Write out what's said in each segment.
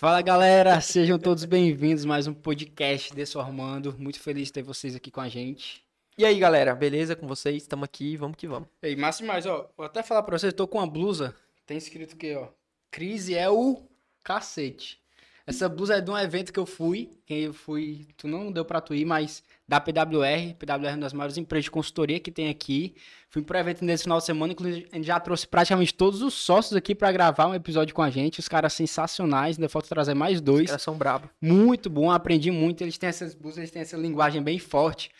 Fala galera, sejam todos bem-vindos mais um podcast Desformando. Muito feliz de ter vocês aqui com a gente. E aí, galera, beleza com vocês? Estamos aqui, vamos que vamos. Ei, massa demais, ó. Vou até falar pra vocês, tô com uma blusa, tem escrito aqui, ó. Crise é o cacete. Essa blusa é de um evento que eu fui, que eu fui, tu não deu pra tu ir, mas da PWR, PWR é uma das maiores empresas de consultoria que tem aqui. Fui pro evento nesse final de semana, inclusive a gente já trouxe praticamente todos os sócios aqui pra gravar um episódio com a gente. Os caras sensacionais, ainda falta trazer mais dois. Os caras são brabo. Muito bom, aprendi muito. Eles têm essas blusas, eles têm essa linguagem bem forte,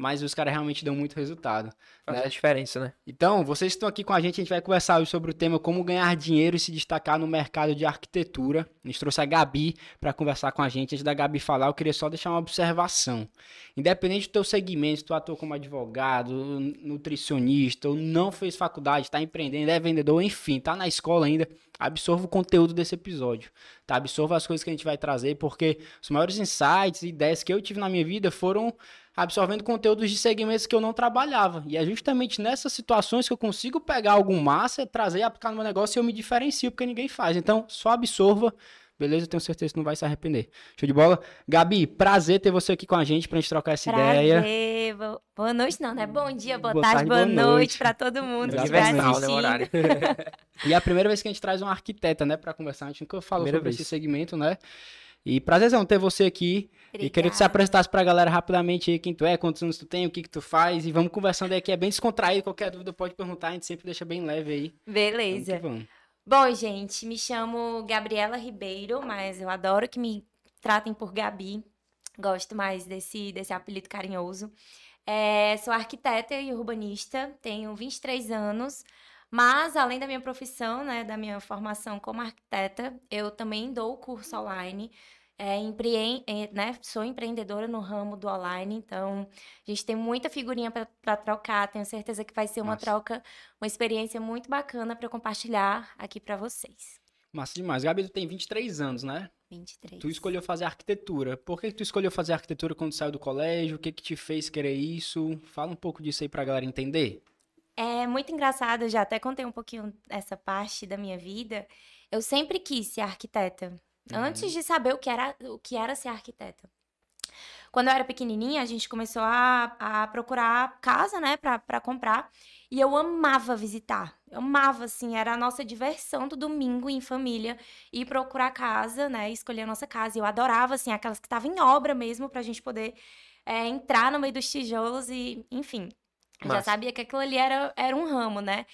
mas os caras realmente dão muito resultado. Faz né? a diferença, né? Então, vocês estão aqui com a gente, a gente vai conversar hoje sobre o tema como ganhar dinheiro e se destacar no mercado de arquitetura. A gente trouxe a Gabi para conversar com a gente. Antes da Gabi falar, eu queria só deixar uma observação. Independente do teu segmento, se tu atua como advogado, nutricionista, ou não fez faculdade, está empreendendo, é vendedor, enfim, tá na escola ainda, absorva o conteúdo desse episódio, tá? Absorva as coisas que a gente vai trazer, porque os maiores insights e ideias que eu tive na minha vida foram absorvendo conteúdos de segmentos que eu não trabalhava. E é justamente nessas situações que eu consigo pegar algum massa, trazer e aplicar no meu negócio e eu me diferencio, porque ninguém faz. Então, só absorva. Beleza? Eu tenho certeza que não vai se arrepender. Show de bola? Gabi, prazer ter você aqui com a gente pra gente trocar essa Prazer. ideia. Bo- Boa noite, não, né? Bom dia, boa, Boa tarde, tarde, boa, boa noite noite. pra todo mundo que o assistindo. horário. E é a primeira vez que a gente traz uma arquiteta, né, pra conversar. A gente nunca falou Primeira sobre vez. esse segmento, né? E prazerzão ter você aqui. E queria que você Obrigada. apresentasse pra galera rapidamente aí quem tu é, quantos anos tu tem, o que que tu faz. E vamos conversando aí que é bem descontraído. Qualquer dúvida pode perguntar, a gente sempre deixa bem leve aí. Beleza. vamos. Bom, gente, me chamo Gabriela Ribeiro, mas eu adoro que me tratem por Gabi. Gosto mais desse, desse apelido carinhoso. É, sou arquiteta e urbanista, tenho 23 anos, mas além da minha profissão, né, da minha formação como arquiteta, eu também dou curso online. É, é, né, sou empreendedora no ramo do online, então a gente tem muita figurinha para trocar. Tenho certeza que vai ser uma troca, uma experiência muito bacana para compartilhar aqui para vocês. Massa demais. Gabi, tu tem 23 anos, né? 23. Tu escolheu fazer arquitetura. Por que que tu escolheu fazer arquitetura quando saiu do colégio? O que que te fez querer isso? Fala um pouco disso aí pra galera entender. É muito engraçado, já até contei um pouquinho essa parte da minha vida. Eu sempre quis ser arquiteta, antes de saber o que era, o que era ser arquiteta. Quando eu era pequenininha, a gente começou a, a procurar casa, né, pra, pra comprar. E eu amava visitar. Eu amava, assim, era a nossa diversão do domingo em família. Ir procurar casa, né, escolher a nossa casa. E eu adorava, assim, aquelas que estavam em obra mesmo, pra gente poder é, entrar no meio dos tijolos e, enfim. Eu já sabia que aquilo ali era, era um ramo, né?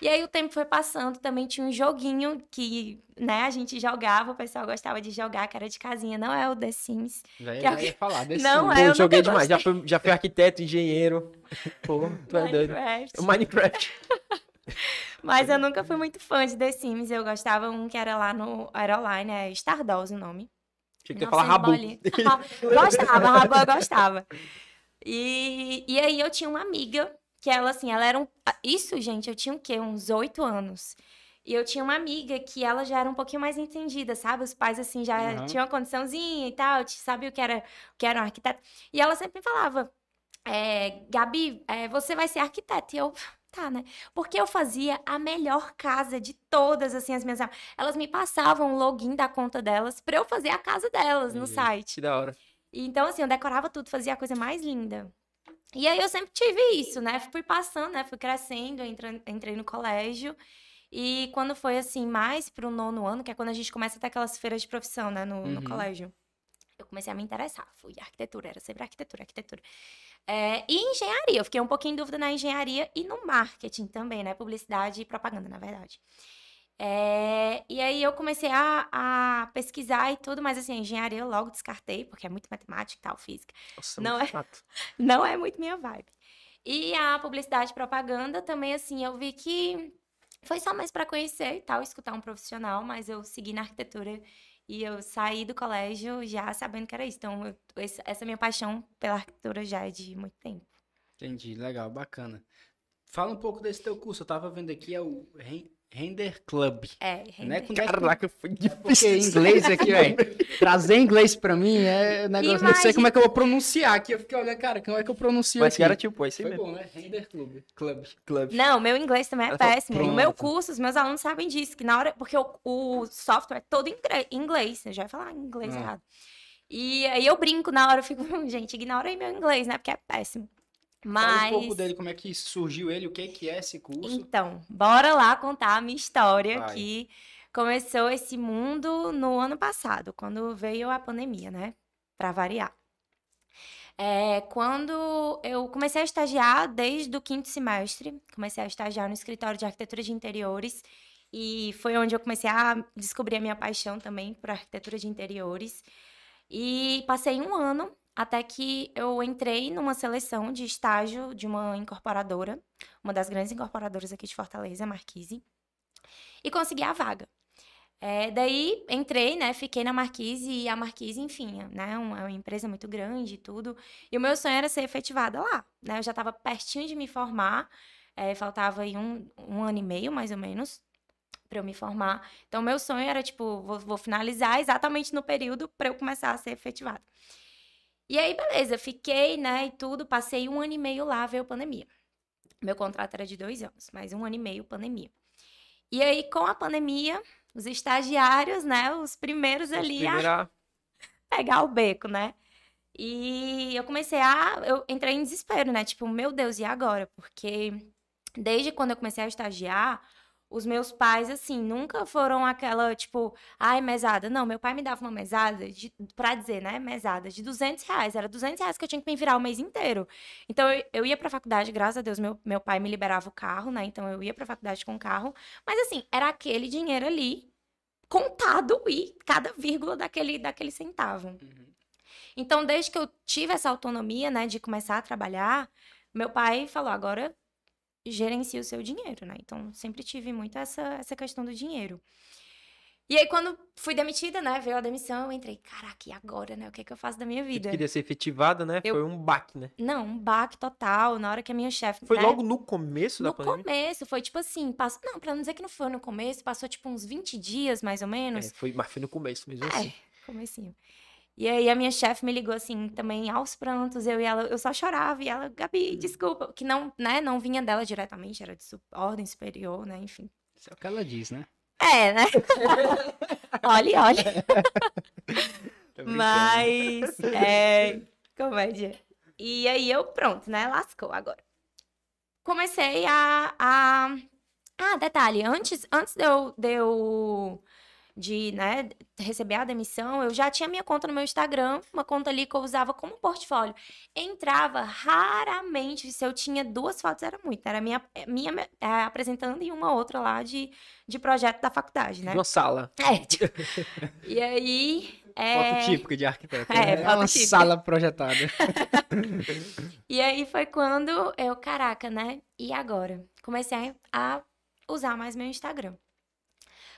E aí o tempo foi passando, também tinha um joguinho que, né, a gente jogava, o pessoal gostava de jogar, que era de casinha, não é o The Sims. Já, já alguém- ia falar desse Não, sim. é, eu joguei demais. Já fui, já fui arquiteto, engenheiro. Pô, tu é doido. Minecraft. Mas eu nunca fui muito fã de The Sims, eu gostava um que era lá no, era online, é Stardust o nome. Achei que ia falar 900 Rabu. gostava, Rabu eu gostava. E, e aí eu tinha uma amiga que ela, assim, ela era um... Isso, gente, eu tinha o quê? Uns oito anos. E eu tinha uma amiga que ela já era um pouquinho mais entendida, sabe? Os pais, assim, já Aham. tinham uma condiçãozinha e tal, sabia o que era, o que era um arquiteto. E ela sempre me falava, é, Gabi, é, você vai ser arquiteta. E eu, tá, né? Porque eu fazia a melhor casa de todas, assim, as minhas... Elas me passavam o login da conta delas pra eu fazer a casa delas no site. Que da hora. Então, assim, eu decorava tudo, fazia a coisa mais linda. E aí eu sempre tive isso, né? Fui passando, né? Fui crescendo, entrei no colégio. E quando foi, assim, mais pro nono ano, que é quando a gente começa a ter aquelas feiras de profissão, né? No, no Uhum. colégio. Eu comecei a me interessar. Fui arquitetura, era sempre arquitetura, arquitetura. É, e engenharia, eu fiquei um pouquinho em dúvida na engenharia e no marketing também, né? Publicidade e propaganda, na verdade. É, e aí eu comecei a, a pesquisar e tudo, mas assim, a engenharia eu logo descartei, porque é muito matemática e tal, física. Nossa, Não muito é? chato. Não é muito minha vibe. E a publicidade e propaganda também, assim, eu vi que foi só mais para conhecer e tal, escutar um profissional, mas eu segui na arquitetura e eu saí do colégio já sabendo que era isso. Então, eu- essa minha paixão pela arquitetura já é de muito tempo. Entendi, legal, bacana. Fala um pouco desse teu curso. Eu tava vendo aqui, é o Render Club. É, Não é render. com Caraca, foi Porque difícil. em inglês aqui, velho. Trazer inglês pra mim é um negócio. Não sei como é que eu vou pronunciar aqui. Eu fiquei olhando, cara, como é que eu pronuncio Mas aqui? era tipo, é isso aí Foi mesmo. bom, né? Render Club. Club. Club. Não, meu inglês também é Ela péssimo. No meu curso, os meus alunos sabem disso, que na hora. Porque o, o software é todo em inglês. Eu já ia falar inglês Ah. errado. E aí eu brinco na hora, eu fico, gente, ignora aí meu inglês, né? Porque é péssimo. Fala Mas. um pouco dele, como é que surgiu ele, o que que é esse curso. Então, bora lá contar a minha história Vai. que começou esse mundo no ano passado, quando veio a pandemia, né? Pra variar. É, quando eu comecei a estagiar desde o quinto semestre, comecei a estagiar no escritório de arquitetura de interiores e foi onde eu comecei a descobrir a minha paixão também por arquitetura de interiores. E passei um ano até que eu entrei numa seleção de estágio de uma incorporadora, uma das grandes incorporadoras aqui de Fortaleza, a Marquise, e consegui a vaga. É, daí entrei, né? Fiquei na Marquise e a Marquise, enfim, né? Uma, uma empresa muito grande e tudo. E o meu sonho era ser efetivada lá, né? Eu já estava pertinho de me formar, é, faltava aí um, um ano e meio, mais ou menos, para eu me formar. Então, meu sonho era, tipo, vou, vou finalizar exatamente no período para eu começar a ser efetivada. E aí, beleza, fiquei, né, e tudo, passei um ano e meio lá, veio a pandemia. Meu contrato era de dois anos, mas um ano e meio, pandemia. E aí, com a pandemia, os estagiários, né, os primeiros ali a pegar o beco, né? E eu comecei a. Eu entrei em desespero, né? Tipo, meu Deus, e agora? Porque desde quando eu comecei a estagiar, os meus pais, assim, nunca foram aquela, tipo, ai, mesada. Não, meu pai me dava uma mesada, de, pra dizer, né? Mesada, de 200 reais. Era 200 reais que eu tinha que me virar o mês inteiro. Então, eu, eu ia pra faculdade, graças a Deus, meu, meu pai me liberava o carro, né? Então, eu ia pra faculdade com o carro. Mas, assim, era aquele dinheiro ali, contado e cada vírgula daquele, daquele centavo. Uhum. Então, desde que eu tive essa autonomia, né, de começar a trabalhar, meu pai falou: agora gerencie o seu dinheiro, né? Então, sempre tive muito essa, essa questão do dinheiro. E aí, quando fui demitida, né, veio a demissão, eu entrei: caraca, e agora, né? O que, é que eu faço da minha vida? tu queria ser efetivada, né? Eu- Foi um baque, né? Não, um baque total. Na hora que a minha chefe. Foi né, logo no começo da no pandemia? começo, foi tipo assim, passou, não, pra não dizer que não foi no começo, passou tipo uns 20 dias mais ou menos. É, foi, mas foi no começo mesmo É, assim. comecinho. E aí a minha chefe me ligou assim, também aos prantos, eu e ela, eu só chorava, e ela, Gabi, desculpa, que não, né, não vinha dela diretamente, era de su- ordem superior, né, enfim. Isso é o que ela diz, né? É, né? olha, olha. Tô brincando. Mas, é, comédia. E aí eu, pronto, né, lascou agora. Comecei a, a... Ah, detalhe, antes, antes de eu, de eu de, né, receber a demissão, eu já tinha minha conta no meu Instagram, uma conta ali que eu usava como portfólio. Entrava raramente, se eu tinha duas fotos, era muito. Era minha, minha é, apresentando e uma outra lá de, de projeto da faculdade, né? Uma sala. É, tipo, e aí... É... Foto típica de arquiteto. É, né? foto uma típica. sala projetada. E aí foi quando eu, caraca, né? E agora? Comecei a usar mais meu Instagram.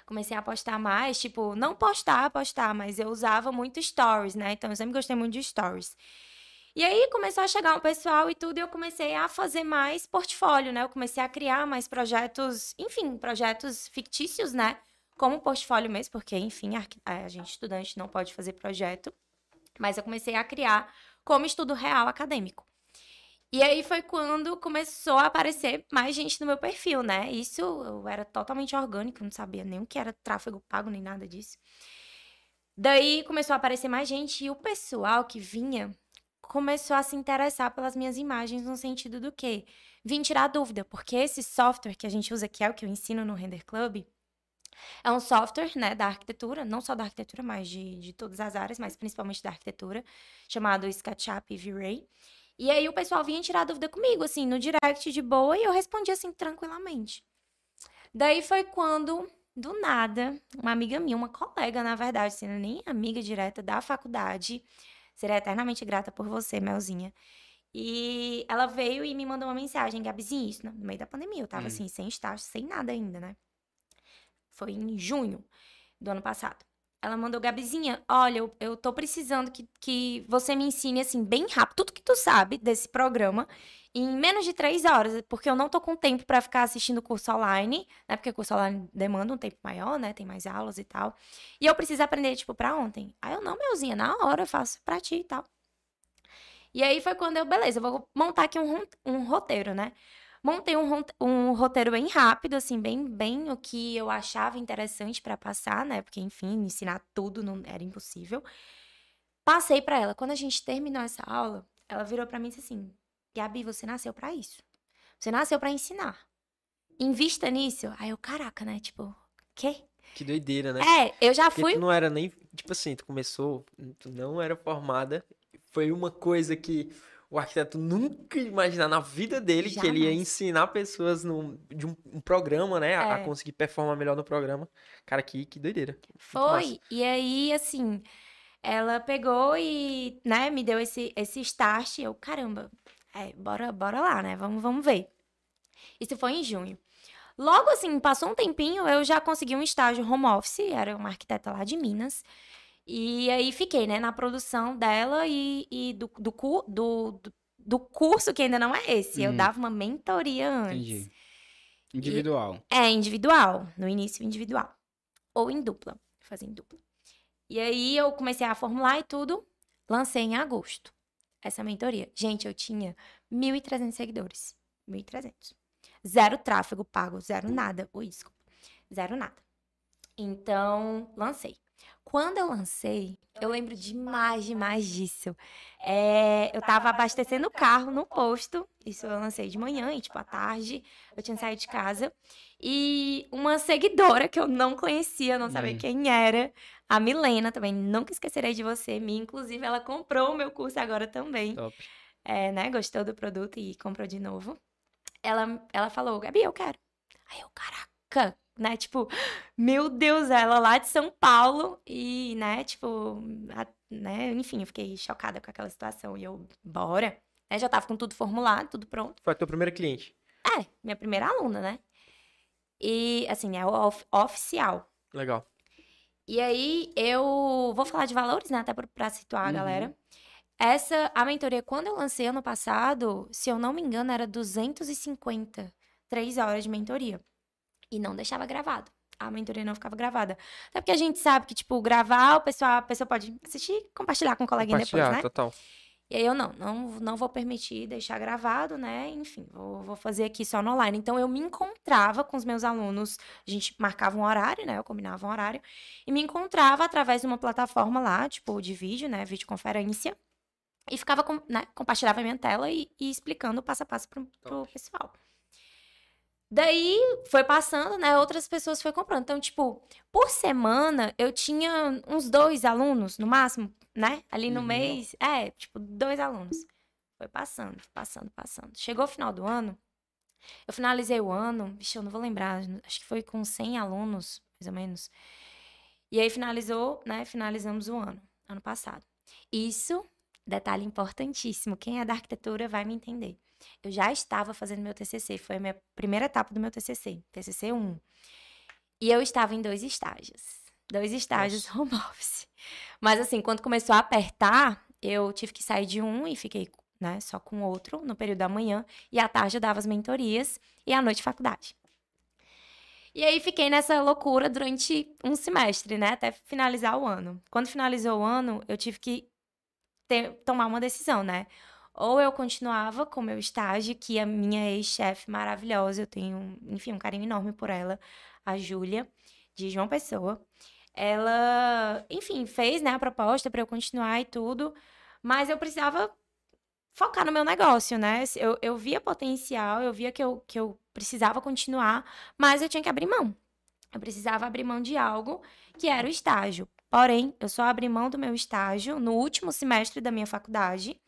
Comecei a postar mais, tipo, não postar, postar, mas eu usava muito stories, né? Então eu sempre gostei muito de stories. E aí começou a chegar um pessoal e tudo, e eu comecei a fazer mais portfólio, né? Eu comecei a criar mais projetos, enfim, projetos fictícios, né? Como portfólio mesmo, porque, enfim, a gente estudante não pode fazer projeto. Mas eu comecei a criar como estudo real acadêmico. E aí foi quando começou a aparecer mais gente no meu perfil, né? Isso eu era totalmente orgânico, não sabia nem o que era tráfego pago, nem nada disso. Daí começou a aparecer mais gente e o pessoal que vinha começou a se interessar pelas minhas imagens no sentido do quê? Vim tirar dúvida, porque esse software que a gente usa, que é o que eu ensino no Render Club, é um software, né, da arquitetura, não só da arquitetura, mas de, de todas as áreas, mas principalmente da arquitetura, chamado SketchUp V-Ray. E aí o pessoal vinha tirar dúvida comigo, assim, no direct de boa, e eu respondia assim, tranquilamente. Daí foi quando, do nada, uma amiga minha, uma colega, na verdade, sendo nem amiga direta da faculdade, serei eternamente grata por você, Melzinha. E ela veio e me mandou uma mensagem, Gabizinho, isso, no meio da pandemia, eu tava Hum. assim, sem estágio, sem nada ainda, né? Foi em junho do ano passado. Ela mandou, Gabizinha, olha, eu, eu tô precisando que, que você me ensine, assim, bem rápido, tudo que tu sabe desse programa, em menos de três horas, porque eu não tô com tempo para ficar assistindo curso online, né? Porque curso online demanda um tempo maior, né? Tem mais aulas e tal. E eu preciso aprender, tipo, pra ontem. Aí eu, não, meuzinha, na hora eu faço pra ti e tal. E aí foi quando eu, beleza, eu vou montar aqui um, um roteiro, né? Montei um, um roteiro bem rápido, assim, bem, bem o que eu achava interessante para passar, né? Porque, enfim, ensinar tudo não era impossível. Passei para ela. Quando a gente terminou essa aula, ela virou para mim e disse assim: Gabi, você nasceu para isso. Você nasceu para ensinar. Invista nisso. Aí eu, caraca, né? Tipo, quê? Que doideira, né? É, eu já Porque fui. tu não era nem. Tipo assim, tu começou, tu não era formada. Foi uma coisa que o arquiteto nunca ia imaginar na vida dele que ele ia Jamais. ensinar pessoas num, de um, um programa, né? A, a É. conseguir performar melhor no programa. Cara, que, que doideira. Foi. E aí, assim, ela pegou e, né, me deu esse, esse start. Eu, caramba, é, bora, bora lá, né? Vamos, vamos ver. Isso foi em junho. Logo assim, passou um tempinho, eu já consegui um estágio home office, era uma arquiteta lá de Minas. E aí fiquei, né, na produção dela e, e do, do, do, do, curso, que ainda não é esse. Eu Uhum. dava uma mentoria antes. Entendi. Individual. É, individual. No início, individual. Ou em dupla. Fazia em dupla. E aí eu comecei a formular e tudo. Lancei em agosto essa mentoria. Gente, eu tinha 1.300 seguidores. 1.300. Zero tráfego pago, zero nada. Ui, desculpa. Zero nada. Então, lancei. Quando eu lancei, eu lembro demais, demais disso. É, eu tava abastecendo o carro no posto. Isso eu lancei de manhã e, tipo, à tarde. Eu tinha saído de casa. E uma seguidora que eu não conhecia, não sabia Hum. quem era, a Milena também, nunca esquecerei de você. Me, inclusive, ela comprou o meu curso agora também. Top. É, né? Gostou do produto e comprou de novo. Ela, ela falou, Gabi, eu quero. Aí eu, caraca, né? Tipo, meu Deus, ela lá de São Paulo e, né, tipo, a- né? Enfim, eu fiquei chocada com aquela situação. E eu, bora. Né, já tava com tudo formulado, tudo pronto. Foi a tua primeira cliente. É, minha primeira aluna, né? E, assim, é o of- oficial. Legal. E aí, eu vou falar de valores, né? Até pra, pra situar a Uhum. galera. Essa, a mentoria, quando eu lancei ano passado, se eu não me engano, era 250. Três horas de mentoria. E não deixava gravado. A mentoria não ficava gravada. Até porque a gente sabe que, tipo, gravar, o pessoal, a pessoa pode assistir e compartilhar com o coleguinha depois, né? total. E aí eu não, não, não vou permitir deixar gravado, né? Enfim, vou, vou fazer aqui só no online. Então eu me encontrava com os meus alunos, a gente marcava um horário, né? Eu combinava um horário, e me encontrava através de uma plataforma lá, tipo de vídeo, né? Videoconferência. E ficava, com, né? compartilhava a minha tela e, e explicando passo a passo pro, pro Top. pessoal. Daí foi passando, né? Outras pessoas foi comprando. Então, tipo, por semana eu tinha uns dois alunos, no máximo, né? Ali no Uhum. mês. É, tipo, dois alunos. Foi passando, passando, passando. Chegou o final do ano, eu finalizei o ano, bicho, eu não vou lembrar, acho que foi com 100 alunos, mais ou menos. E aí finalizou, né? Finalizamos o ano, ano passado. Isso, detalhe importantíssimo, quem é da arquitetura vai me entender. Eu já estava fazendo meu TCC, foi a minha primeira etapa do meu TCC, TCC 1. E eu estava em dois estágios. Dois estágios home office. Mas assim, quando começou a apertar, eu tive que sair de um e fiquei, né, só com o outro no período da manhã. E à tarde eu dava as mentorias e à noite faculdade. E aí fiquei nessa loucura durante um semestre, né, até finalizar o ano. Quando finalizou o ano, eu tive que ter- tomar uma decisão, né? Ou eu continuava com meu estágio, que a minha ex-chefe maravilhosa, eu tenho, enfim, um carinho enorme por ela, a Júlia, de João Pessoa. Ela, enfim, fez, né, a proposta para eu continuar e tudo, mas eu precisava focar no meu negócio, né? Eu, eu via potencial, eu via que eu, que eu precisava continuar, mas eu tinha que abrir mão. Eu precisava abrir mão de algo que era o estágio. Porém, eu só abri mão do meu estágio no último semestre da minha faculdade,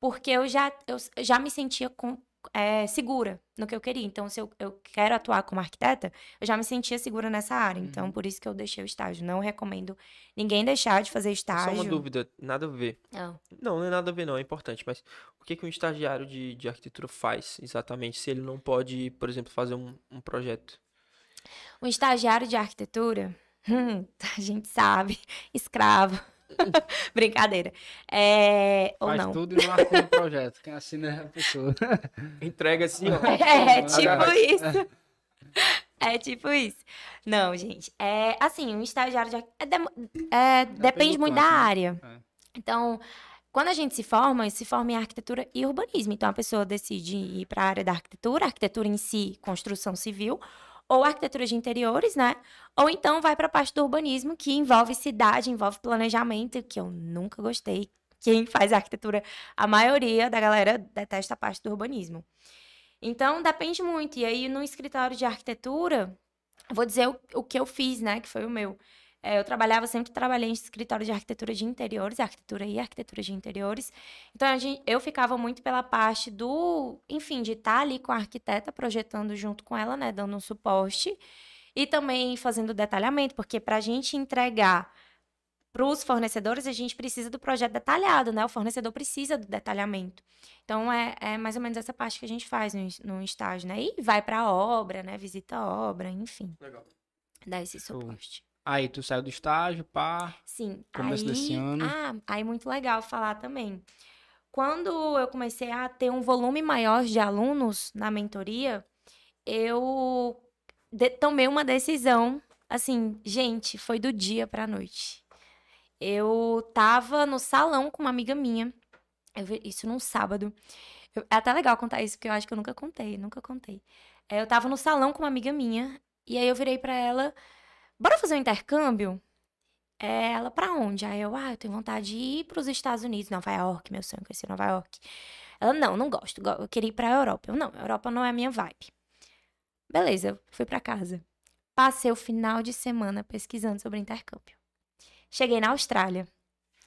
porque eu já, eu já me sentia com, é, segura no que eu queria. Então, se eu, eu quero atuar como arquiteta, eu já me sentia segura nessa área. Então, Uhum. por isso que eu deixei o estágio. Não recomendo ninguém deixar de fazer Só estágio. uma dúvida, nada a ver. Não. Não, não é nada a ver, não, é importante. Mas o que que um estagiário de, de arquitetura faz exatamente se ele não pode, por exemplo, fazer um, um projeto? Um estagiário de arquitetura, Hum, a gente sabe. Escravo. Brincadeira. É, ou Faz não. tudo e não assina o projeto. Quem assina é a pessoa. Entrega assim, ó. É, tipo Agora- isso. É tipo isso. Não, gente. É assim, um estagiário de é demo- é, depende do muito canto, da né? área. É. Então, quando a gente se forma, se forma em arquitetura e urbanismo. Então, a pessoa decide ir para a área da arquitetura, arquitetura em si, construção civil, ou arquitetura de interiores, né? Ou então vai para a parte do urbanismo, que envolve cidade, envolve planejamento, que eu nunca gostei. Quem faz arquitetura, a maioria da galera detesta a parte do urbanismo. Então, depende muito. E aí, no escritório de arquitetura, vou dizer o, o que eu fiz, né? Que foi o meu. É, eu trabalhava, sempre trabalhei em escritório de arquitetura de interiores, arquitetura e arquitetura de interiores. Então, a gente, eu ficava muito pela parte do, enfim, de estar ali com a arquiteta, projetando junto com ela, né? Dando um suporte. E também fazendo detalhamento, porque para a gente entregar para os fornecedores, a gente precisa do projeto detalhado, né? O fornecedor precisa do detalhamento. Então, é, é mais ou menos essa parte que a gente faz no, no estágio, né? E vai para a obra, né? Visita a obra, enfim, Legal. dá esse Show. suporte. Aí tu saiu do estágio, pá. Sim, Começo aí, desse ano. Ah, aí muito legal falar também. Quando eu comecei a ter um volume maior de alunos na mentoria, eu de- tomei uma decisão, assim, gente, foi do dia pra noite. Eu tava no salão com uma amiga minha, eu isso num sábado. Eu- é até legal contar isso, porque eu acho que eu nunca contei, nunca contei. É, eu tava no salão com uma amiga minha, e aí eu virei pra ela, bora fazer um intercâmbio? É, ela, pra onde? Aí eu, ah, eu tenho vontade de ir pros Estados Unidos, Nova York, meu sonho é conhecer Nova York. Ela, não, não gosto, go- eu queria ir pra Europa. Eu, não, Europa não é a minha vibe. Beleza, fui pra casa. Passei o final de semana pesquisando sobre intercâmbio. Cheguei na Austrália.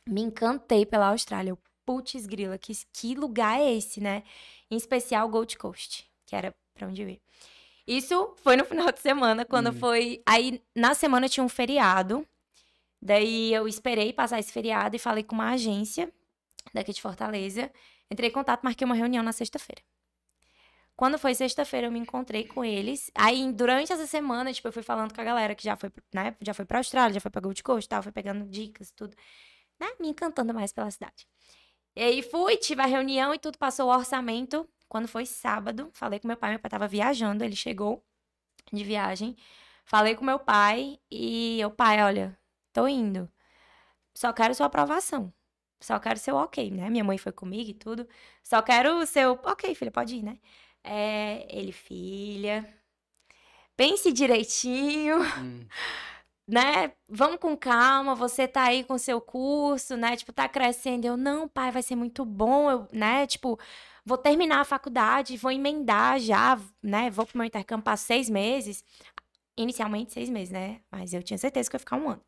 Me encantei pela Austrália. Putz, grila, que, que lugar é esse, né? Em especial Gold Coast, que era pra onde eu ia. Isso foi no final de semana, quando Hum. foi. Aí, na semana tinha um feriado. Daí eu esperei passar esse feriado e falei com uma agência daqui de Fortaleza. Entrei em contato, marquei uma reunião na sexta-feira. Quando foi sexta-feira, eu me encontrei com eles. Aí, durante essa semana, tipo, eu fui falando com a galera que já foi, né, já foi pra Austrália, já foi pra Gold Coast e tal, foi pegando dicas, tudo. Né, me encantando mais pela cidade. E aí fui, tive a reunião e tudo, passou o orçamento. Quando foi sábado, falei com meu pai, meu pai tava viajando, ele chegou de viagem. Falei com meu pai e eu, pai, olha, tô indo. Só quero sua aprovação. Só quero seu ok, né? Minha mãe foi comigo e tudo. Só quero o seu ok, filha, pode ir, né? É, ele, filha, pense direitinho, Hum. né? Vamos com calma, você tá aí com seu curso, né? Tipo, tá crescendo. Eu, não, pai, vai ser muito bom, eu, né? Tipo, vou terminar a faculdade, vou emendar já, né? Vou pro meu intercâmbio para seis meses. Inicialmente seis meses, né? Mas eu tinha certeza que eu ia ficar um ano.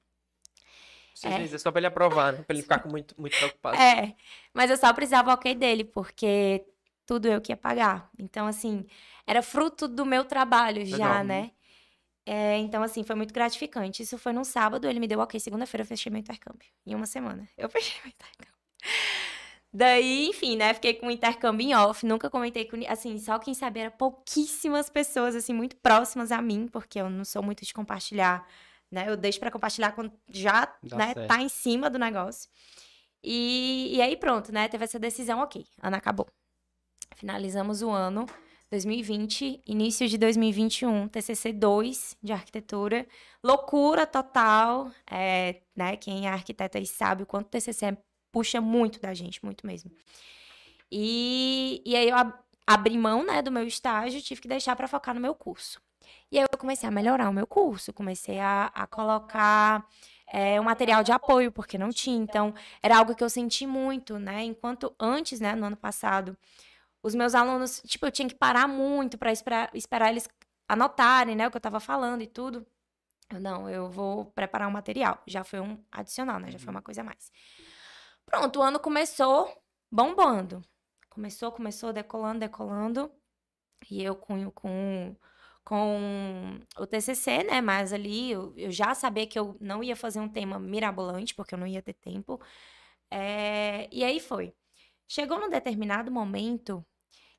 Seis É. meses é só pra ele aprovar, né? Pra ele ficar com muito, muito preocupado. É, mas eu só precisava ok dele, porque tudo eu que ia pagar. Então, assim, era fruto do meu trabalho já, Legal. né? É, então, assim, foi muito gratificante. Isso foi num sábado, ele me deu ok. Segunda-feira eu fechei meu intercâmbio. Em uma semana. Eu fechei meu intercâmbio. Daí, enfim, né? Fiquei com o intercâmbio em off. Nunca comentei com. Assim, só quem sabia era pouquíssimas pessoas, assim, muito próximas a mim, porque eu não sou muito de compartilhar, né? Eu deixo pra compartilhar quando já, Dá né, certo. tá em cima do negócio. E, e aí, pronto, né? Teve essa decisão, ok. Ano acabou. Finalizamos o ano 2020, início de 2021, TCC 2 de arquitetura. Loucura total, é, né? Quem é arquiteto aí sabe o quanto TCC puxa muito da gente, muito mesmo. E, e aí eu ab- abri mão, né, do meu estágio, tive que deixar para focar no meu curso. E aí eu comecei a melhorar o meu curso, comecei a, a colocar é, um material de apoio, porque não tinha. Então, era algo que eu senti muito, né? Enquanto antes, né, no ano passado, os meus alunos, tipo, eu tinha que parar muito para esperar, esperar eles anotarem, né, o que eu tava falando e tudo. Eu, não, eu vou preparar um material. Já foi um adicional, né? Já foi uma coisa a mais. Pronto, o ano começou bombando. Começou, começou, decolando, decolando. E eu com, com, com o TCC, né? Mas ali eu, eu já sabia que eu não ia fazer um tema mirabolante, porque eu não ia ter tempo. É, e aí foi. Chegou num determinado momento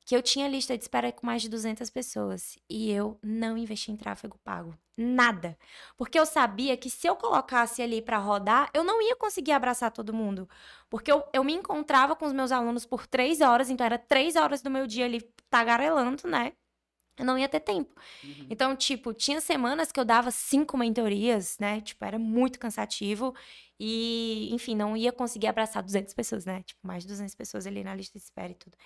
que eu tinha lista de espera com mais de 200 pessoas e eu não investi em tráfego pago. Nada. Porque eu sabia que se eu colocasse ali para rodar, eu não ia conseguir abraçar todo mundo. Porque eu, eu me encontrava com os meus alunos por três horas, então era três horas do meu dia ali tagarelando, né? Eu não ia ter tempo. Uhum. Então, tipo, tinha semanas que eu dava cinco mentorias, né? Tipo, era muito cansativo. E, enfim, não ia conseguir abraçar 200 pessoas, né? Tipo, mais de 200 pessoas ali na lista de espera e tudo.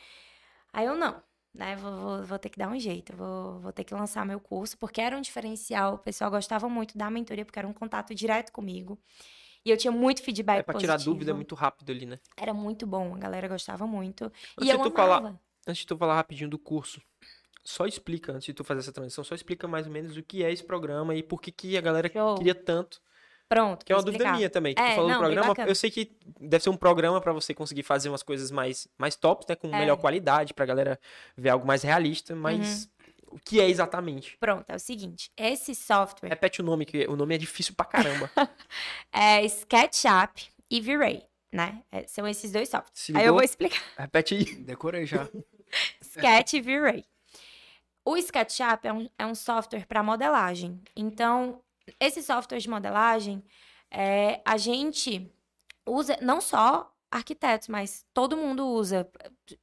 Aí eu não, né? Vou, vou, vou, ter que dar um jeito, vou, vou ter que lançar meu curso, porque era um diferencial. O pessoal gostava muito da mentoria, porque era um contato direto comigo. E eu tinha muito feedback. É pra tirar dúvida muito rápido ali, né? Era muito bom, a galera gostava muito. Antes e eu tu falar, Antes de tu falar rapidinho do curso, só explica, antes de tu fazer essa transição, só explica mais ou menos o que é esse programa e por que, que a galera Show. queria tanto Pronto. Que é uma explicar. dúvida minha também. É, tu falou não, do programa, eu sei que deve ser um programa para você conseguir fazer umas coisas mais, mais tops, né? Com é. melhor qualidade, pra galera ver algo mais realista, mas. Uhum. O que é exatamente? Pronto, é o seguinte, esse software... Repete o nome, que o nome é difícil pra caramba. é SketchUp e V-Ray, né? É, são esses dois softwares. Aí eu vou explicar. Repete aí. Decorei já. Sketch e V-Ray. O SketchUp é um, é um software para modelagem. Então, esse software de modelagem, é, a gente usa não só arquitetos, mas todo mundo usa.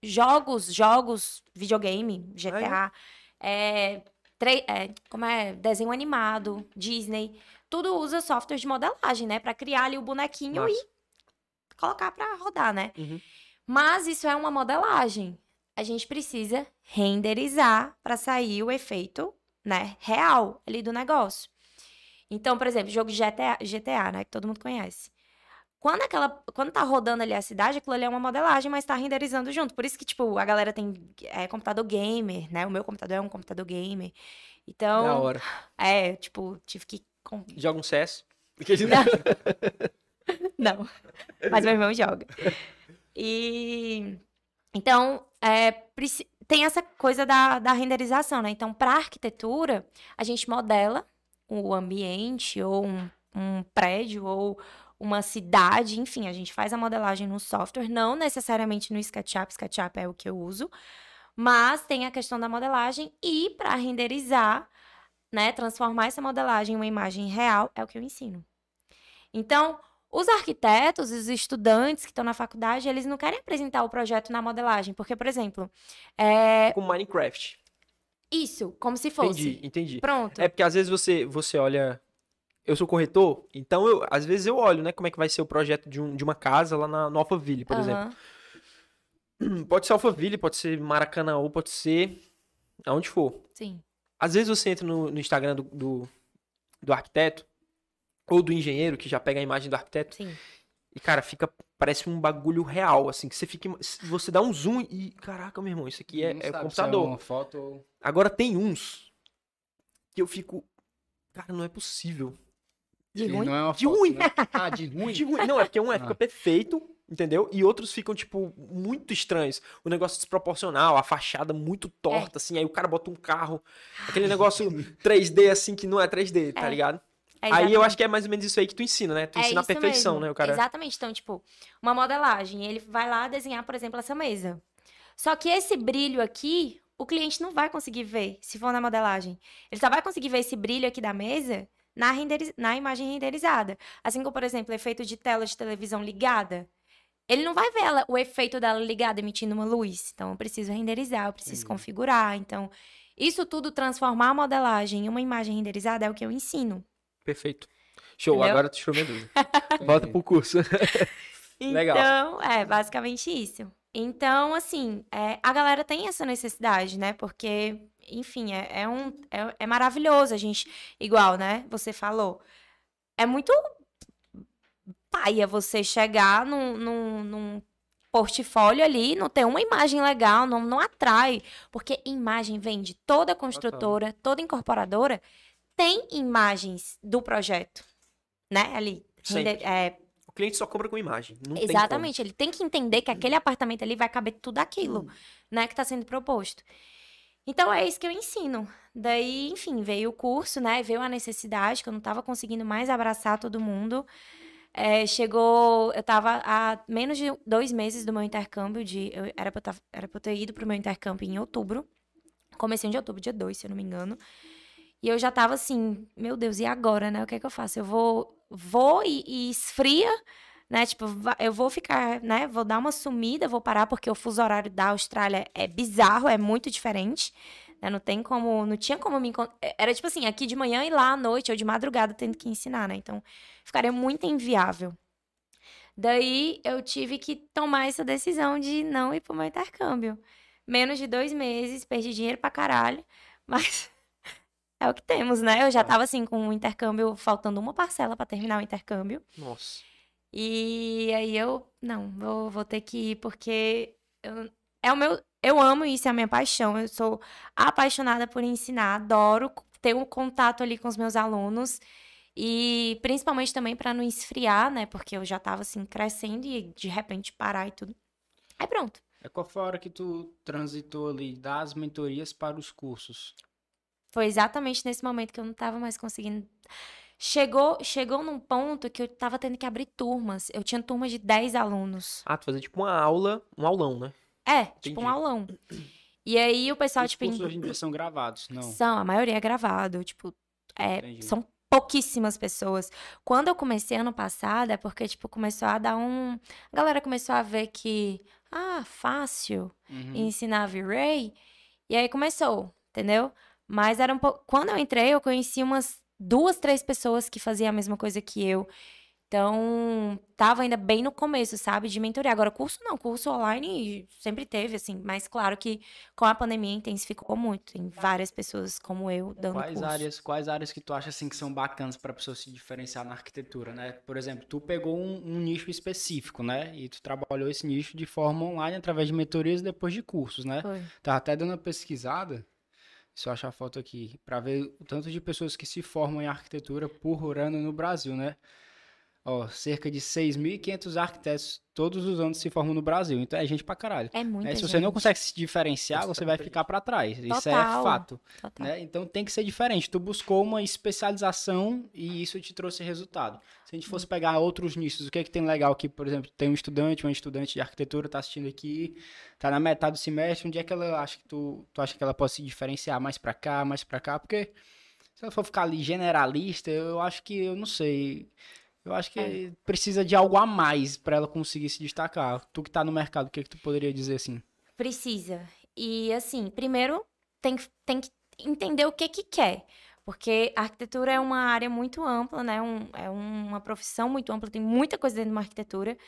Jogos, jogos, videogame, GTA, é, é, como é, desenho animado, Disney, tudo usa software de modelagem, né? Para criar ali o bonequinho Nossa. e colocar para rodar, né? Uhum. Mas isso é uma modelagem. A gente precisa renderizar para sair o efeito, né, real ali do negócio. Então, por exemplo, jogo GTA, GTA, né? Que todo mundo conhece. Quando, aquela, quando tá rodando ali a cidade, aquilo ali é uma modelagem, mas tá renderizando junto. Por isso que, tipo, a galera tem é, computador gamer, né? O meu computador é um computador gamer. Então. Da hora. É, tipo, tive que. Joga um CS? Não. Não. Mas meu irmão joga. E. Então, é, tem essa coisa da, da renderização, né? Então, para arquitetura, a gente modela o ambiente, ou um, um prédio, ou uma cidade, enfim, a gente faz a modelagem no software, não necessariamente no SketchUp, SketchUp é o que eu uso, mas tem a questão da modelagem e para renderizar, né, transformar essa modelagem em uma imagem real é o que eu ensino. Então, os arquitetos, os estudantes que estão na faculdade, eles não querem apresentar o projeto na modelagem, porque, por exemplo, é... com Minecraft. Isso, como se fosse. Entendi, entendi. Pronto. É porque às vezes você, você olha. Eu sou corretor, então eu, às vezes eu olho, né, como é que vai ser o projeto de, um, de uma casa lá na, no Alphaville, por uhum. exemplo. Pode ser Alphaville, pode ser Maracanã, ou pode ser aonde for. Sim. Às vezes você entra no, no Instagram do, do, do, arquiteto, ou do engenheiro, que já pega a imagem do arquiteto. Sim. E, cara, fica. Parece um bagulho real, assim, que você fica. Você dá um zoom e. Caraca, meu irmão, isso aqui é, é computador. É uma foto. Agora tem uns que eu fico. Cara, não é possível. De ruim? Não é uma de ruim. Né? Ah, de ruim? De ruim. Não, é porque um é, ah. fica perfeito, entendeu? E outros ficam, tipo, muito estranhos. O negócio desproporcional, a fachada muito torta, é. assim. Aí o cara bota um carro, aquele negócio 3D, assim, que não é 3D, tá é. ligado? É aí eu acho que é mais ou menos isso aí que tu ensina, né? Tu é ensina a perfeição, mesmo. né? O cara... Exatamente. Então, tipo, uma modelagem, ele vai lá desenhar, por exemplo, essa mesa. Só que esse brilho aqui, o cliente não vai conseguir ver se for na modelagem. Ele só vai conseguir ver esse brilho aqui da mesa na, renderiz... na imagem renderizada. Assim como, por exemplo, o efeito de tela de televisão ligada. Ele não vai ver ela, o efeito dela ligada emitindo uma luz. Então, eu preciso renderizar, eu preciso uhum. configurar. Então, isso tudo, transformar a modelagem em uma imagem renderizada é o que eu ensino. Perfeito. Show, Entendeu? agora tu tirou minha dúvida. Volta pro curso. Legal. Então, é basicamente isso. Então, assim, é, a galera tem essa necessidade, né? Porque, enfim, é, é um, é, é, maravilhoso a gente, igual, né? Você falou. É muito paia você chegar num, num, num portfólio ali, não ter uma imagem legal, não, não atrai. Porque imagem vem de toda construtora, toda incorporadora tem imagens do projeto, né? Ali. Render, é... O cliente só compra com imagem. Exatamente. Tem ele tem que entender que aquele apartamento ali vai caber tudo aquilo, hum. né? Que está sendo proposto. Então é isso que eu ensino. Daí, enfim, veio o curso, né? Veio a necessidade que eu não estava conseguindo mais abraçar todo mundo. É, chegou, eu tava há menos de dois meses do meu intercâmbio, de, eu, era, pra eu, tá- eu ter ido pro meu intercâmbio em outubro, comecinho de outubro, dia 2, se eu não me engano. E eu já tava assim, meu Deus, e agora, né? O que é que eu faço? Eu vou, vou e, e esfria, né? Tipo, eu vou ficar, né? Vou dar uma sumida, vou parar, porque o fuso horário da Austrália é bizarro, é muito diferente. né? Não tem como, não tinha como me encon- Era tipo assim, aqui de manhã e lá à noite, ou de madrugada, tendo que ensinar, né? Então, ficaria muito inviável. Daí eu tive que tomar essa decisão de não ir pro meu intercâmbio. Menos de dois meses, perdi dinheiro pra caralho, mas é o que temos, né? Eu já tava assim com o intercâmbio, faltando uma parcela pra terminar o intercâmbio. Nossa. E aí eu, não, vou, vou ter que ir porque eu, é o meu, eu amo isso, é a minha paixão. Eu sou apaixonada por ensinar, adoro ter um contato ali com os meus alunos e principalmente também para não esfriar, né? Porque eu já tava assim crescendo e de repente parar e tudo. Aí pronto. É qual foi a hora que tu transitou ali das mentorias para os cursos? Foi exatamente nesse momento que eu não tava mais conseguindo. Chegou, chegou num ponto que eu tava tendo que abrir turmas. Eu tinha turmas de 10 alunos. Ah, tu fazia tipo uma aula, um aulão, né? É, tipo Entendi. um aulão. E aí o pessoal, Os tipo, cursos em- hoje em dia são gravados, não? são, a maioria é gravado, tipo, é, são pouquíssimas pessoas. Quando eu comecei ano passado, é porque, tipo, começou a dar um... A galera começou a ver que, ah, fácil Uhum. ensinar V-Ray. E aí começou, entendeu? Mas era um pouco... Quando eu entrei, eu conheci umas duas, três pessoas que faziam a mesma coisa que eu. Então, tava ainda bem no começo, sabe? De mentoria. Agora, curso não, curso online sempre teve, assim. Mas claro que com a pandemia intensificou muito. Tem várias pessoas como eu dando Quais curso. áreas, quais áreas que tu acha assim que são bacanas para pessoa se diferenciar na arquitetura, né? Por exemplo, tu pegou um, um nicho específico, né? E tu trabalhou esse nicho de forma online através de mentorias e depois de cursos, né? Foi. Tava até dando uma pesquisada, se eu achar a foto aqui, para ver o tanto de pessoas que se formam em arquitetura por ano no Brasil, né? Ó, cerca de 6.500 arquitetos todos os anos se formam no Brasil. Então é gente pra caralho. É muita né? Se gente. você não consegue se diferenciar, Nossa, você é vai ficar pra trás. Isso é Total. fato. Total. né? Então tem que ser diferente. Tu buscou uma especialização e isso te trouxe resultado. Se a gente fosse pegar outros nichos, o que é que tem legal aqui, por exemplo, tem um estudante, uma estudante de arquitetura tá assistindo aqui, tá na metade do semestre, onde é que ela acha que tu, tu acha que ela pode se diferenciar mais pra cá, mais pra cá? Porque se ela for ficar ali generalista, eu acho que eu não sei. Eu acho que É. precisa de algo a mais pra ela conseguir se destacar. Tu que tá no mercado, o que que tu poderia dizer assim? Precisa. E assim, primeiro tem, que- tem que entender o que que quer. Porque a arquitetura é uma área muito ampla, né? Um- é uma profissão muito ampla, tem muita coisa dentro de uma arquitetura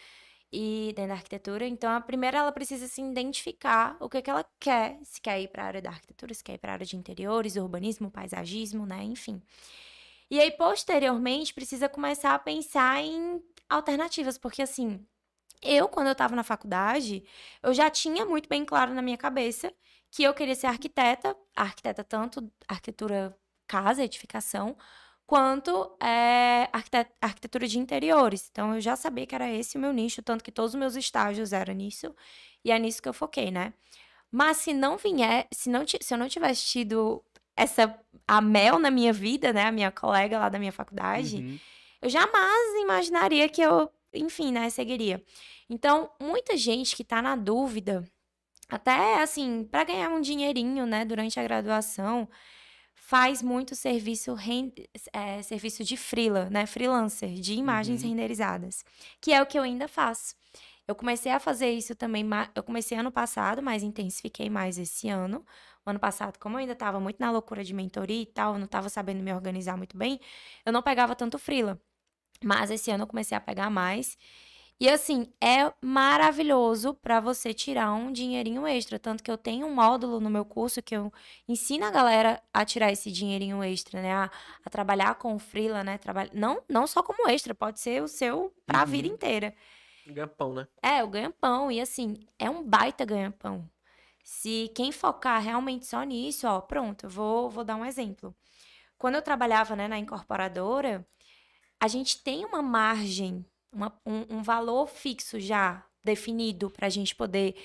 e dentro da arquitetura. Então, a primeira ela precisa se identificar o que que ela quer, se quer ir para a área da arquitetura, se quer ir para a área de interiores, urbanismo, paisagismo, né? Enfim. E aí, posteriormente, precisa começar a pensar em alternativas, porque assim, eu, quando eu estava na faculdade, eu já tinha muito bem claro na minha cabeça que eu queria ser arquiteta, arquiteta tanto arquitetura casa, edificação, quanto é, arquite- arquitetura de interiores. Então, eu já sabia que era esse o meu nicho, tanto que todos os meus estágios eram nisso, e é nisso que eu foquei, né? Mas se não vier, se, não, se eu não tivesse tido essa, a Mel na minha vida, né, a minha colega lá da minha faculdade, Uhum. eu jamais imaginaria que eu, enfim, né, seguiria. Então, muita gente que tá na dúvida, até assim, para ganhar um dinheirinho, né, durante a graduação, faz muito serviço, é, serviço de freela, né, freelancer, de imagens Uhum. renderizadas, que é o que eu ainda faço. Eu comecei a fazer isso também, eu comecei ano passado, mas intensifiquei mais esse ano. O ano passado, como eu ainda estava muito na loucura de mentoria e tal, eu não estava sabendo me organizar muito bem, eu não pegava tanto freela. Mas esse ano eu comecei a pegar mais. E assim, é maravilhoso para você tirar um dinheirinho extra. Tanto que eu tenho um módulo no meu curso que eu ensino a galera a tirar esse dinheirinho extra, né? A, a trabalhar com o freela, né? Trabalha... Não, não só como extra, pode ser o seu pra Uhum. vida inteira. Ganha-pão, né? É, o ganha-pão. E assim, é um baita ganha-pão. Se quem focar realmente só nisso, ó, pronto, eu vou, vou dar um exemplo. Quando eu trabalhava, né, na incorporadora, a gente tem uma margem, uma- um, um valor fixo já definido para a gente poder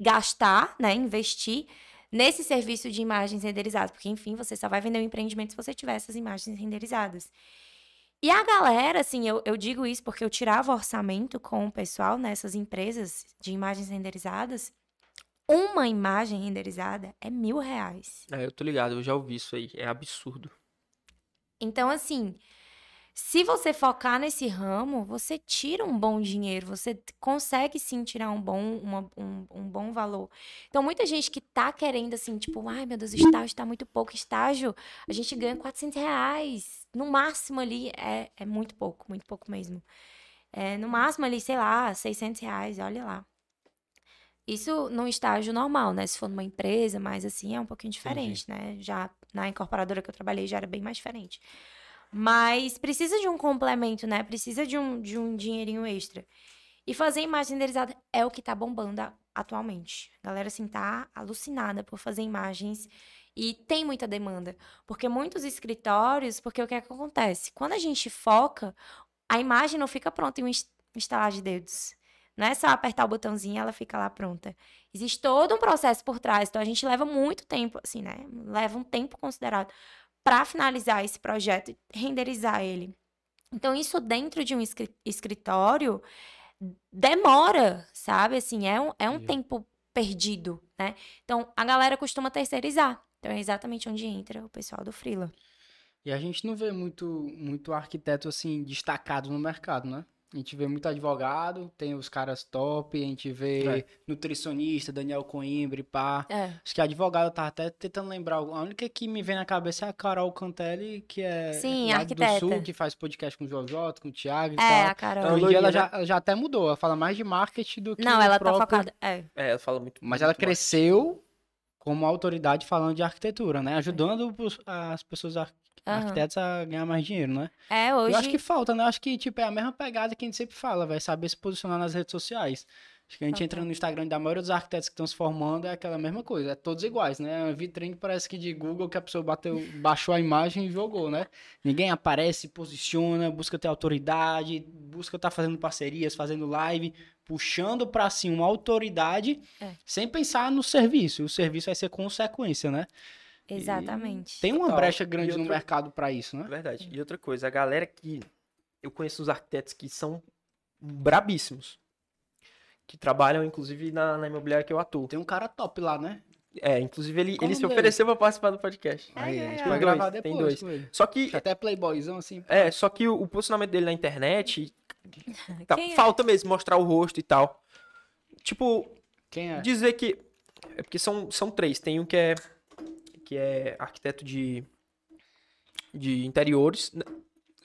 gastar, né, investir nesse serviço de imagens renderizadas. Porque, enfim, você só vai vender um empreendimento se você tiver essas imagens renderizadas. E a galera, assim, eu, eu digo isso porque eu tirava orçamento com o pessoal nessas empresas de imagens renderizadas. Uma imagem renderizada é mil reais. É, eu tô ligado, eu já ouvi isso aí. É absurdo. Então, assim, se você focar nesse ramo, você tira um bom dinheiro, você consegue sim tirar um bom, uma- um, um bom valor. Então, muita gente que tá querendo, assim, tipo, ai meu Deus, o estágio tá muito pouco. Estágio, a gente ganha 400 reais. No máximo ali, é, é muito pouco, muito pouco mesmo. É, no máximo ali, sei lá, 600 reais, olha lá. Isso num estágio normal, né? Se for numa empresa, mas assim, é um pouquinho diferente, né? Já na incorporadora que eu trabalhei já era bem mais diferente. Mas precisa de um complemento, né? Precisa de um, de um dinheirinho extra. E fazer imagem renderizada é o que tá bombando atualmente. A galera, assim, tá alucinada por fazer imagens e tem muita demanda. Porque muitos escritórios, porque o que, é que acontece? Quando a gente foca, a imagem não fica pronta em um ins- instalar de dedos. Não é só apertar o botãozinho e ela fica lá pronta. Existe todo um processo por trás. Então a gente leva muito tempo, assim, né? Leva um tempo considerado para finalizar esse projeto e renderizar ele. Então, isso dentro de um escri- escritório demora, sabe? Assim, é um, é um Sim. tempo perdido, né? Então, a galera costuma terceirizar. Então, é exatamente onde entra o pessoal do Freela. E a gente não vê muito, muito arquiteto assim destacado no mercado, né? A gente vê muito advogado, tem os caras top, a gente vê É. nutricionista, Daniel Coimbra, pá. É. Acho que advogado eu tava até tentando lembrar. A única que me vem na cabeça é a Carol Cantelli, que é Sim, lá do arquiteta. Sul, que faz podcast com o João Jota, com o Thiago e É, tal. a Carol. Hoje ela já, ela já até mudou, ela fala mais de marketing do que Não, ela tá próprio- focada. É. É, ela fala muito. Mas muito ela mais. cresceu como autoridade falando de arquitetura, né? Ajudando as pessoas ar- Aham. arquitetos a ganhar mais dinheiro, né? É, hoje. Eu acho que falta, né? Eu acho que, tipo, é a mesma pegada que a gente sempre fala, vai saber se posicionar nas redes sociais. Acho que a gente Total. entra no Instagram da maioria dos arquitetos que estão se formando, é aquela mesma coisa, é todos iguais, né? É uma vitrine parece que de Google que a pessoa bateu, baixou a imagem e jogou, né? Ninguém aparece, posiciona, busca ter autoridade, busca estar fazendo parcerias, fazendo live, puxando pra si uma autoridade, É. sem pensar no serviço. O serviço vai ser consequência, né? Exatamente. Tem uma Total. brecha E grande no mercado pra isso, né? Verdade. E outra coisa, a galera que. Eu conheço uns arquitetos que são brabíssimos. Que trabalham, inclusive, na, na imobiliária que eu atuo. Tem um cara top lá, né? É, inclusive ele, ele se ofereceu pra participar do podcast. Aí, a ai, gente ai. vai Tem gravar dois, tem depois dois. com ele. Só que. Até playboyzão, assim. É, só que o, o posicionamento dele na internet. tá- é? falta mesmo mostrar o rosto e tal. Tipo, Quem é? dizer que. É porque são, são três. Tem um que é. Que é arquiteto de. De interiores. Na,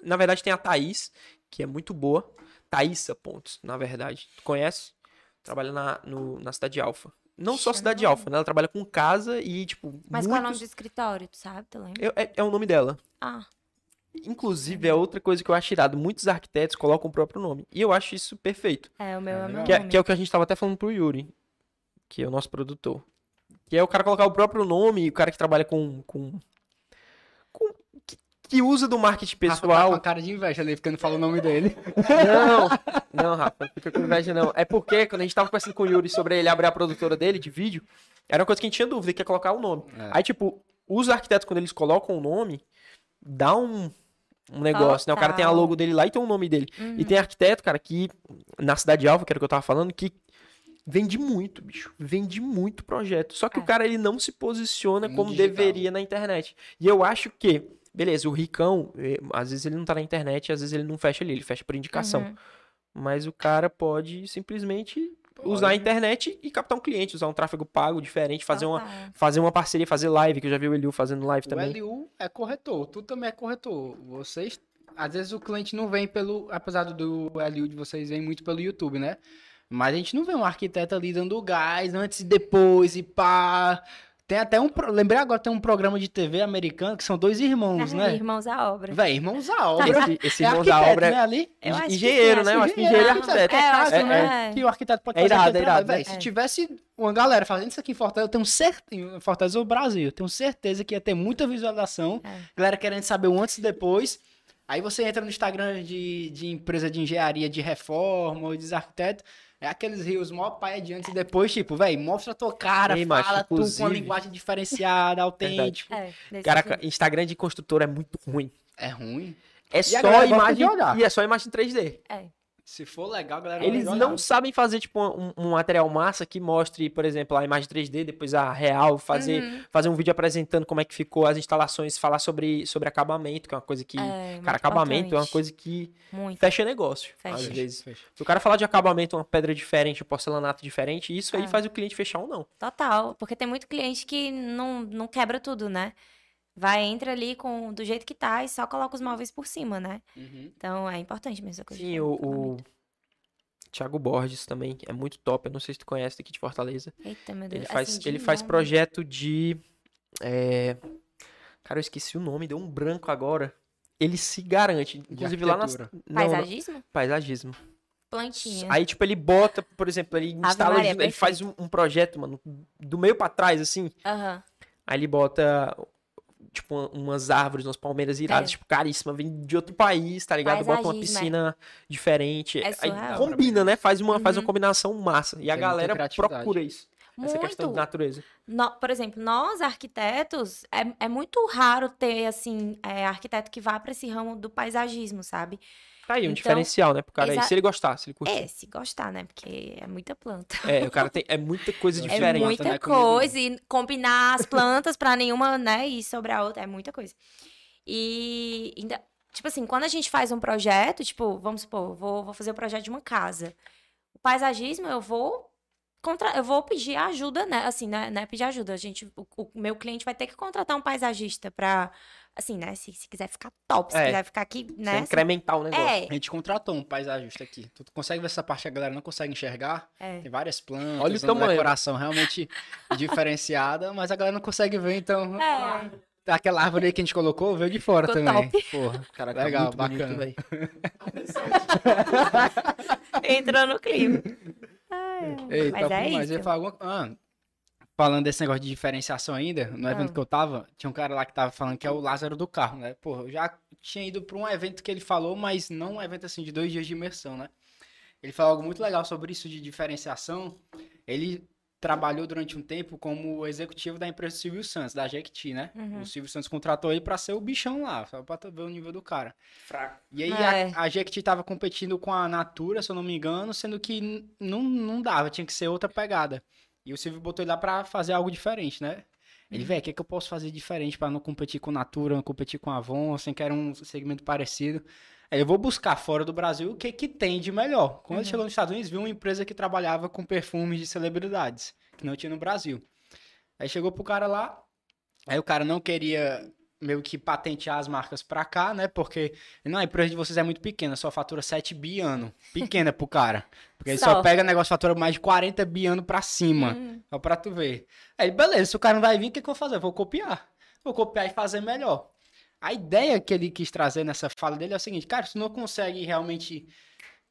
na verdade, tem a Thaís, que é muito boa. Thaísa Pontes, na verdade. Tu conhece? Trabalha na, no, na Cidade Alfa. Não só Cidade não Alfa, né? Ela trabalha com casa e, tipo. Mas qual é o nome muitos... do escritório, tu sabe? Tu lembra? é, é- é o nome dela. Ah, Inclusive, é outra coisa que eu acho irado. Muitos arquitetos colocam o próprio nome. E eu acho isso perfeito. é, o meu É é, meu. Que é, nome. que é o que a gente tava até falando pro Yuri, que é o nosso produtor. Que é o cara colocar o próprio nome, o cara que trabalha com, com- que, usa do marketing Rafa tá com pessoal. a cara de inveja ali, porque não fala o nome dele. Não, não, Rafa, não fica com inveja, não. É porque quando a gente tava conversando com o Yuri sobre ele abrir a produtora dele de vídeo, era uma coisa que a gente tinha dúvida, que é colocar o nome. É. Aí, tipo, os arquitetos, quando eles colocam o nome, dá um, um negócio, né? O cara tem a logo dele lá e tem o nome dele. Uhum. E tem arquiteto, cara, que na Cidade Alva, que era o que eu tava falando, que vende muito, bicho. Vende muito projeto. Só que É. o cara, ele não se posiciona No como digital. deveria na internet. E eu acho que, beleza, o Ricão, eh, às vezes ele não tá na internet, às vezes ele não fecha ali, ele fecha por indicação. Uhum. Mas o cara pode simplesmente usar a internet e captar um cliente, usar um tráfego pago diferente, fazer uma, Total. fazer uma parceria, fazer live, que eu já vi o Eliu fazendo live O também. LU é corretor, tu também é corretor. Vocês, às vezes o cliente não vem pelo, apesar do LU de vocês, vem muito pelo YouTube, né? Mas a gente não vê um arquiteto ali dando gás antes e depois e pá. Tem até um, lembrei agora, tem um programa de TV americano que são dois irmãos, Ah, né? Irmãos à obra. Véi, irmãos à obra. Esse, esse é irmão da arquiteto, obra né, ali? Eu acho que engenheiro, sim, né? Eu acho que que engenheiro e é. arquiteto. É, caso, que né? é. Que o arquiteto pode É fazer irado, é irado? Véi, Se É. tivesse uma galera fazendo isso aqui em Fortaleza, eu tenho certeza, em Fortaleza ou Brasil, eu tenho certeza que ia ter muita visualização, É. galera querendo saber o antes e depois. Aí você entra no Instagram de, de empresa de engenharia, de reforma ou de arquiteto, é aqueles rios mó pai de antes e depois, tipo, véi, mostra a tua cara, Ei, macho, fala tu com uma linguagem diferenciada, autêntico. É, jeito. Instagram de construtor é muito ruim. É ruim. É a só imagem e é só imagem 3D. Se for legal, galera Eles não olhar. sabem fazer, tipo, um, um material massa que mostre, por exemplo, a imagem 3D, depois a real, fazer, Uhum. fazer um vídeo apresentando como é que ficou as instalações, falar sobre, sobre acabamento, que é uma coisa que. É, cara, acabamento é uma importante. coisa que Muito. fecha negócio. Fecha. Às vezes. Fecha. Se o cara falar de acabamento, uma pedra diferente, um porcelanato diferente, isso aí É. faz o cliente fechar ou não. Total. Porque tem muito cliente que não, não quebra tudo, né? Vai, entra ali com do jeito que tá e só coloca os móveis por cima, né? Uhum. Então é importante mesmo essa coisa. Sim, o, o. Thiago Borges também é muito top. Eu não sei se tu conhece daqui de Fortaleza. Eita, meu Deus. Ele faz, assim, de ele faz nome. projeto de. é, Cara, eu esqueci o nome, deu um branco agora. Ele se garante. Inclusive lá na. Não, não, Paisagismo? paisagismo. Plantinha. Aí, tipo, ele bota, por exemplo, ele instala. Maria, ele faz um, um projeto, mano, do meio pra trás, assim. Aham. Aí ele bota. Tipo, uma- umas árvores, umas palmeiras iradas, É. tipo, caríssima, vem de outro país, tá ligado? Bota uma é. piscina diferente. É Aí combina, né? Faz uma, faz uma Uhum. combinação massa. E a Tem galera procura isso. Essa questão de Muito. natureza. No- por exemplo, nós arquitetos, é, é muito raro ter, assim, é, arquiteto que vá para esse ramo do paisagismo, sabe? Tá aí, um Então, diferencial, né? Pro cara aí. Se ele gostar, se ele curtir. É, se gostar, né? Porque é muita planta. É, o cara tem. É muita coisa É É diferente. muito- muita né, comigo. coisa. E combinar as plantas pra nenhuma, né, ir sobre a outra. É muita coisa. E ainda, tipo assim, quando a gente faz um projeto, tipo, vamos supor, vou, vou fazer o projeto de uma casa. O paisagismo, eu vou. Contra... Eu vou pedir ajuda, né? Assim, né? né, Pedir ajuda. A gente, o, o meu cliente vai ter que contratar um paisagista pra. Assim, né? Se, se quiser ficar top, se É. quiser ficar aqui, né? assim, incrementar o negócio. É, A gente contratou um paisagista aqui. Tu consegue ver essa parte que a galera não consegue enxergar? é. Tem várias plantas, Olha o uma tamanho. decoração realmente diferenciada, mas a galera não consegue ver, então. É. Aquela árvore aí que a gente colocou veio de fora Ficou também. top. Porra, Caraca, legal, bonito, bacana. Entrou no clima. Ei, Mas top é. Eu ia isso. falar alguma... ah, falando desse negócio de diferenciação ainda, no evento Ah. que eu tava, tinha um cara lá que tava falando que é o Lázaro do carro, né? Porra, eu já tinha ido pra um evento que ele falou, mas não um evento assim de dois dias de imersão, né? Ele falou algo muito legal sobre isso de diferenciação. Ele trabalhou durante um tempo como executivo da empresa Silvio Santos, da Jequiti, né? Uhum. O Silvio Santos contratou ele pra ser o bichão lá, só pra ver o nível do cara. Fraco. E aí É. a, a Jequiti tava competindo com a Natura, se eu não me engano, sendo que não, não dava, tinha que ser outra pegada. E o Silvio botou ele lá pra fazer algo diferente, né? Ele, velho, o que, é que eu posso fazer diferente pra não competir com Natura, não competir com a Avon, sem que era um segmento parecido? Aí eu vou buscar fora do Brasil o que que tem de melhor. Quando ele Uhum. chegou nos Estados Unidos, viu uma empresa que trabalhava com perfumes de celebridades, que não tinha no Brasil. Aí chegou pro cara lá, aí o cara não queria meio que patentear as marcas pra cá, né? Porque não, a empresa de vocês é muito pequena, só fatura 7 bi ano. Pequena pro cara. Porque ele só, Só. pega negócio fatura mais de 40 bi ano pra cima. Hum. Só pra tu ver. Aí, beleza, se o cara não vai vir, o que, que eu vou fazer? Eu vou copiar. Vou copiar e fazer melhor. A ideia que ele quis trazer nessa fala dele é o seguinte, cara, se tu não consegue realmente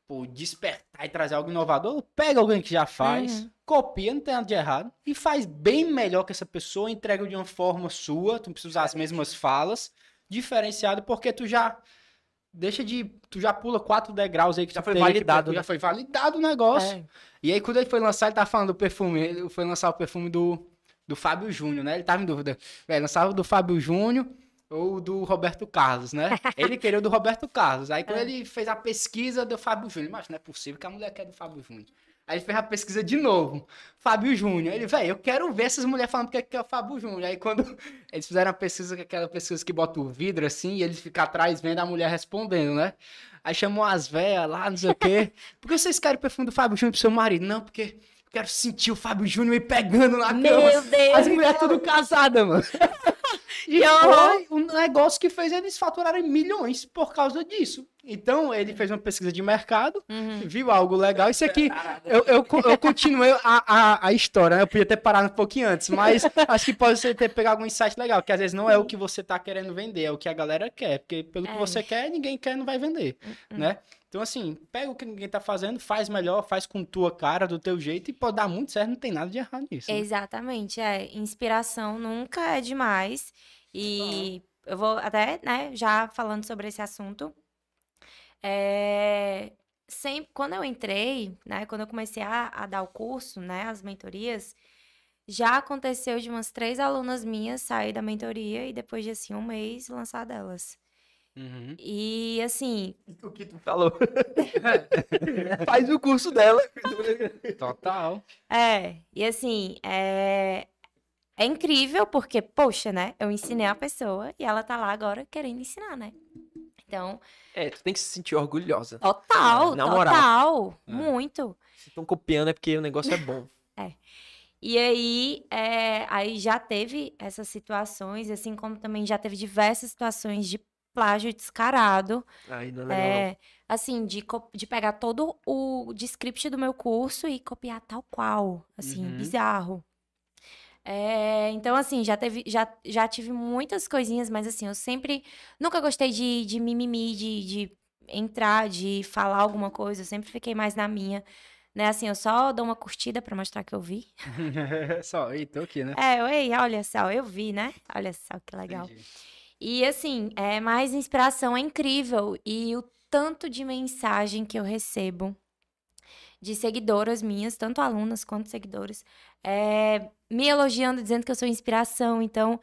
pô, despertar e trazer algo inovador, pega alguém que já faz, Uhum. Copia, não tem nada de errado, e faz bem melhor que essa pessoa, entrega de uma forma sua, tu não precisa usar as mesmas falas, diferenciado, porque tu já deixa de. Tu já pula quatro degraus aí que Já foi que validado, percorrer, né? Já foi validado o negócio. É. E aí, quando ele foi lançar, ele tava falando do perfume. Ele foi lançar o perfume do, do Fábio Júnior, né? Ele tava em dúvida. Velho, lançava o do Fábio Júnior ou do Roberto Carlos, né? Ele queria o do Roberto Carlos. Aí, quando É. ele fez a pesquisa do Fábio Júnior, mas não é possível que a mulher quer do Fábio Júnior. Aí ele fez a pesquisa de novo. Fábio Júnior. Ele, velho, eu quero ver essas mulheres falando que que é o Fábio Júnior. Aí quando eles fizeram a pesquisa, aquela pesquisa que bota o vidro assim, e eles ficam atrás vendo a mulher respondendo, né? Aí chamou as velhas lá, não sei o quê. Por que vocês querem o perfume do Fábio Júnior pro seu marido? Não, porque eu quero sentir o Fábio Júnior me pegando na Meu cama. Deus! As mulheres tudo casadas, mano. E foi um negócio que fez eles faturarem milhões por causa disso. Então, ele fez uma pesquisa de mercado, Uhum. viu algo legal. Isso aqui, eu, eu, eu continuei a, a, a história, né? Eu podia ter parado um pouquinho antes, mas acho que pode ser ter pegado algum insight legal, que às vezes não é o que você tá querendo vender, é o que a galera quer. Porque pelo que É. você quer, ninguém quer, não vai vender, né? Então, assim, pega o que ninguém tá fazendo, faz melhor, faz com tua cara, do teu jeito, e pode dar muito certo, não tem nada de errado nisso. né? Exatamente, é. Inspiração nunca é demais. E eu vou até, né, já falando sobre esse assunto. É, sempre, quando eu entrei, né, quando eu comecei a, a dar o curso, né, as mentorias, já aconteceu de umas três alunas minhas sair da mentoria e depois de assim um mês lançar delas. Uhum. E assim, O que tu falou. Faz o curso dela. Total. é, e assim, é, é incrível porque, poxa, né? Eu ensinei a pessoa e ela tá lá agora querendo ensinar, né? Então, É, tu tem que se sentir orgulhosa. total, Na moral. total, É. muito. Se estão copiando é porque o negócio é bom. E aí, é, aí já teve essas situações, assim como também já teve diversas situações de plágio descarado. Aí não é legal. não. É, assim, de, de pegar todo o script do meu curso e copiar tal qual. Assim, Uhum. bizarro. É, então, assim, já teve, já, já tive muitas coisinhas, mas assim, eu sempre nunca gostei de, de mimimi, de, de entrar, de falar alguma coisa, eu sempre fiquei mais na minha. Né, assim, eu só dou uma curtida pra mostrar que eu vi. Só, ei, tô aqui, né? É, eu, ei, olha só, eu vi, né? Olha só que legal. Entendi. E assim, é mais inspiração é incrível e o tanto de mensagem que eu recebo de seguidoras minhas, tanto alunas quanto seguidoras, é, me elogiando, dizendo que eu sou inspiração. Então,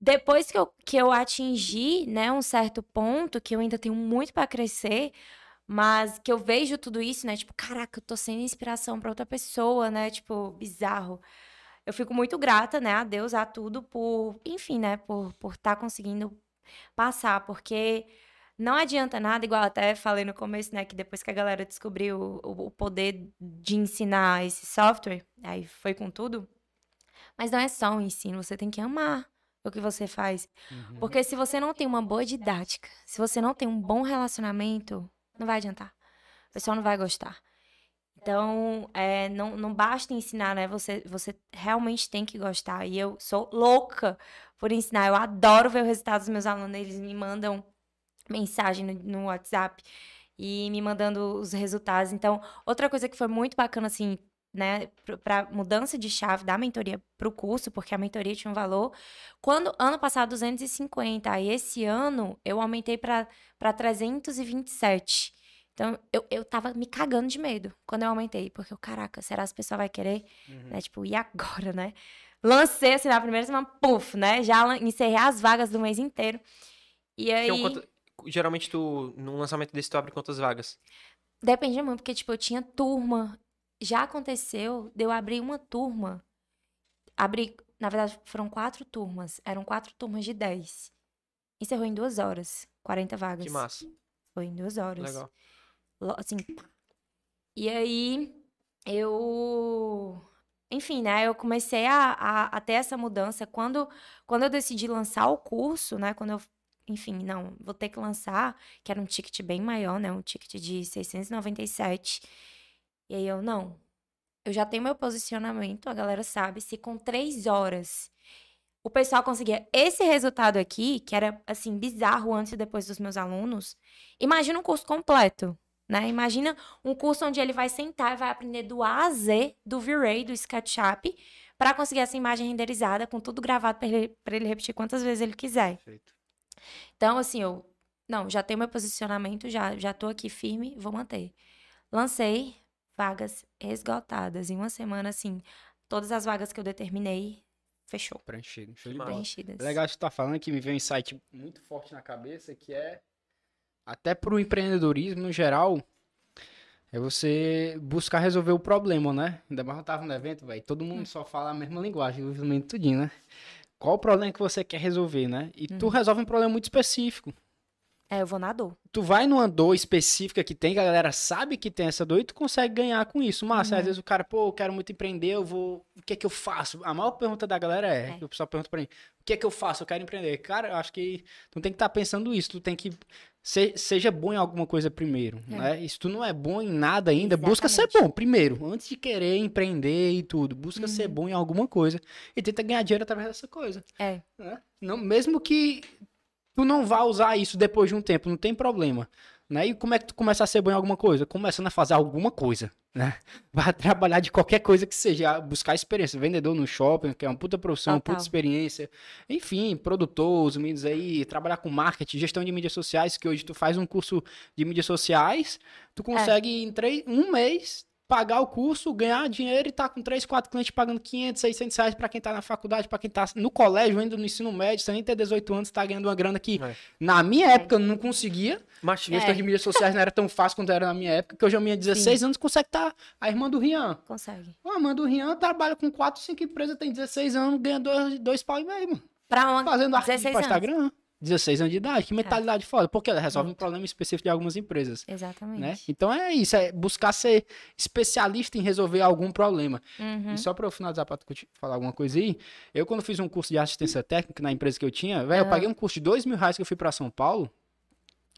depois que eu, que eu atingi, né, um certo ponto, que eu ainda tenho muito para crescer, mas que eu vejo tudo isso, né, tipo, caraca, eu tô sendo inspiração para outra pessoa, né, tipo, bizarro. Eu fico muito grata, né, a Deus, a tudo, por, enfim, né, por estar por tá conseguindo passar, porque não adianta nada, igual até falei no começo, né, que depois que a galera descobriu o, o poder de ensinar esse software, aí foi com tudo, mas não é só o ensino, você tem que amar o que você faz. Uhum. Porque se você não tem uma boa didática, se você não tem um bom relacionamento, não vai adiantar. O pessoal não vai gostar. Então, é, não, não basta ensinar, né? Você, você realmente tem que gostar. E eu sou louca por ensinar. Eu adoro ver o resultado dos meus alunos. Eles me mandam mensagem no, no WhatsApp e me mandando os resultados. Então, outra coisa que foi muito bacana, assim, né, para mudança de chave da mentoria para o curso, porque a mentoria tinha um valor. Quando ano passado 250, aí esse ano eu aumentei para 327. Então eu, eu tava me cagando de medo quando eu aumentei, porque eu, caraca, será que as pessoas vai querer? Uhum. Né, tipo, e agora, né? Lancei assim na primeira semana, puf, né? Já encerrei as vagas do mês inteiro. E aí Então, quanto- Geralmente, tu, num lançamento desse, tu abre quantas vagas? Depende muito, porque, tipo, eu tinha turma. Já aconteceu de eu abrir uma turma. Abri, na verdade, foram quatro turmas. Eram quatro turmas de 10. Encerrou em duas horas. 40 vagas. Que massa. Foi em duas horas. Legal. Assim. E aí, eu. Enfim, né? Eu comecei a, a, a ter essa mudança. Quando, quando eu decidi lançar o curso, né? Quando eu. Enfim, não, vou ter que lançar, que era um ticket bem maior, né? Um ticket de 697. E aí eu, não. Eu já tenho meu posicionamento, a galera sabe. Se com três horas o pessoal conseguia esse resultado aqui, que era, assim, bizarro antes e depois dos meus alunos, imagina um curso completo, né? Imagina um curso onde ele vai sentar e vai aprender do A a Z do V-Ray, do SketchUp, para conseguir essa imagem renderizada com tudo gravado para ele, ele repetir quantas vezes ele quiser. Perfeito. Então, assim, eu não, já tenho meu posicionamento, já já tô aqui firme, vou manter. Lancei vagas esgotadas em uma semana assim, todas as vagas que eu determinei fechou, Preenchido. Show de bola. preenchidas. É legal que você tá falando que me veio um insight muito forte na cabeça, que é até pro empreendedorismo no geral, é você buscar resolver o problema, né? Ainda mais eu tava no evento, velho, todo mundo só fala a mesma linguagem, o tudinho, né? Qual o problema que você quer resolver, né? E tu resolve um problema muito específico. É, eu vou na dor. Tu vai numa dor específica que tem, que a galera sabe que tem essa dor e tu consegue ganhar com isso. Mas às vezes o cara, pô, eu quero muito empreender, eu vou. O que é que eu faço? A maior pergunta da galera é, É. o pessoal pergunta pra mim, o que é que eu faço? Eu quero empreender. Cara, eu acho que tu não tem que estar pensando isso, tu tem que. Se- seja bom em alguma coisa primeiro, É. né? E se tu não é bom em nada ainda, busca ser Exatamente. bom primeiro, antes de querer empreender e tudo. Busca ser Uhum. bom em alguma coisa e tenta ganhar dinheiro através dessa coisa É. né? Não, mesmo que tu não vá usar isso depois de um tempo, não tem problema. Né? E como é que tu começa a ser bom em alguma coisa? Começando a fazer alguma coisa, né? Vai trabalhar de qualquer coisa que seja, buscar experiência. Vendedor no shopping, que é uma puta profissão, puta Total. experiência. Enfim, produtor, os mídias aí, trabalhar com marketing, gestão de mídias sociais, que hoje tu faz um curso de mídias sociais, tu consegue em três, um mês pagar o curso, ganhar dinheiro e tá com 3, 4 clientes pagando 500, 600 reais pra quem tá na faculdade, pra quem tá no colégio, ainda no ensino médio, sem ter 18 anos, tá ganhando uma grana que É. na minha época eu não conseguia. Mas, Questão É. de mídias sociais não era tão fácil quanto era na minha época, que hoje a minha 16 anos consegue estar a irmã do Rian. Consegue. A irmã do Rian trabalha com 4, 5 empresas, tem 16 anos, ganha 2, dois pau e meio, mano. Pra uma... Fazendo arquivo 16 pra anos. Instagram. 16 anos de idade, que mentalidade foda. Porque ela resolve um Muito. problema específico de algumas empresas. Exatamente. Né? Então é isso, é buscar ser especialista em resolver algum problema. Uhum. E só pra eu finalizar te falar alguma coisa aí, eu quando fiz um curso de assistência técnica na empresa que eu tinha, velho, eu Ah. paguei um curso de dois mil reais que eu fui pra São Paulo.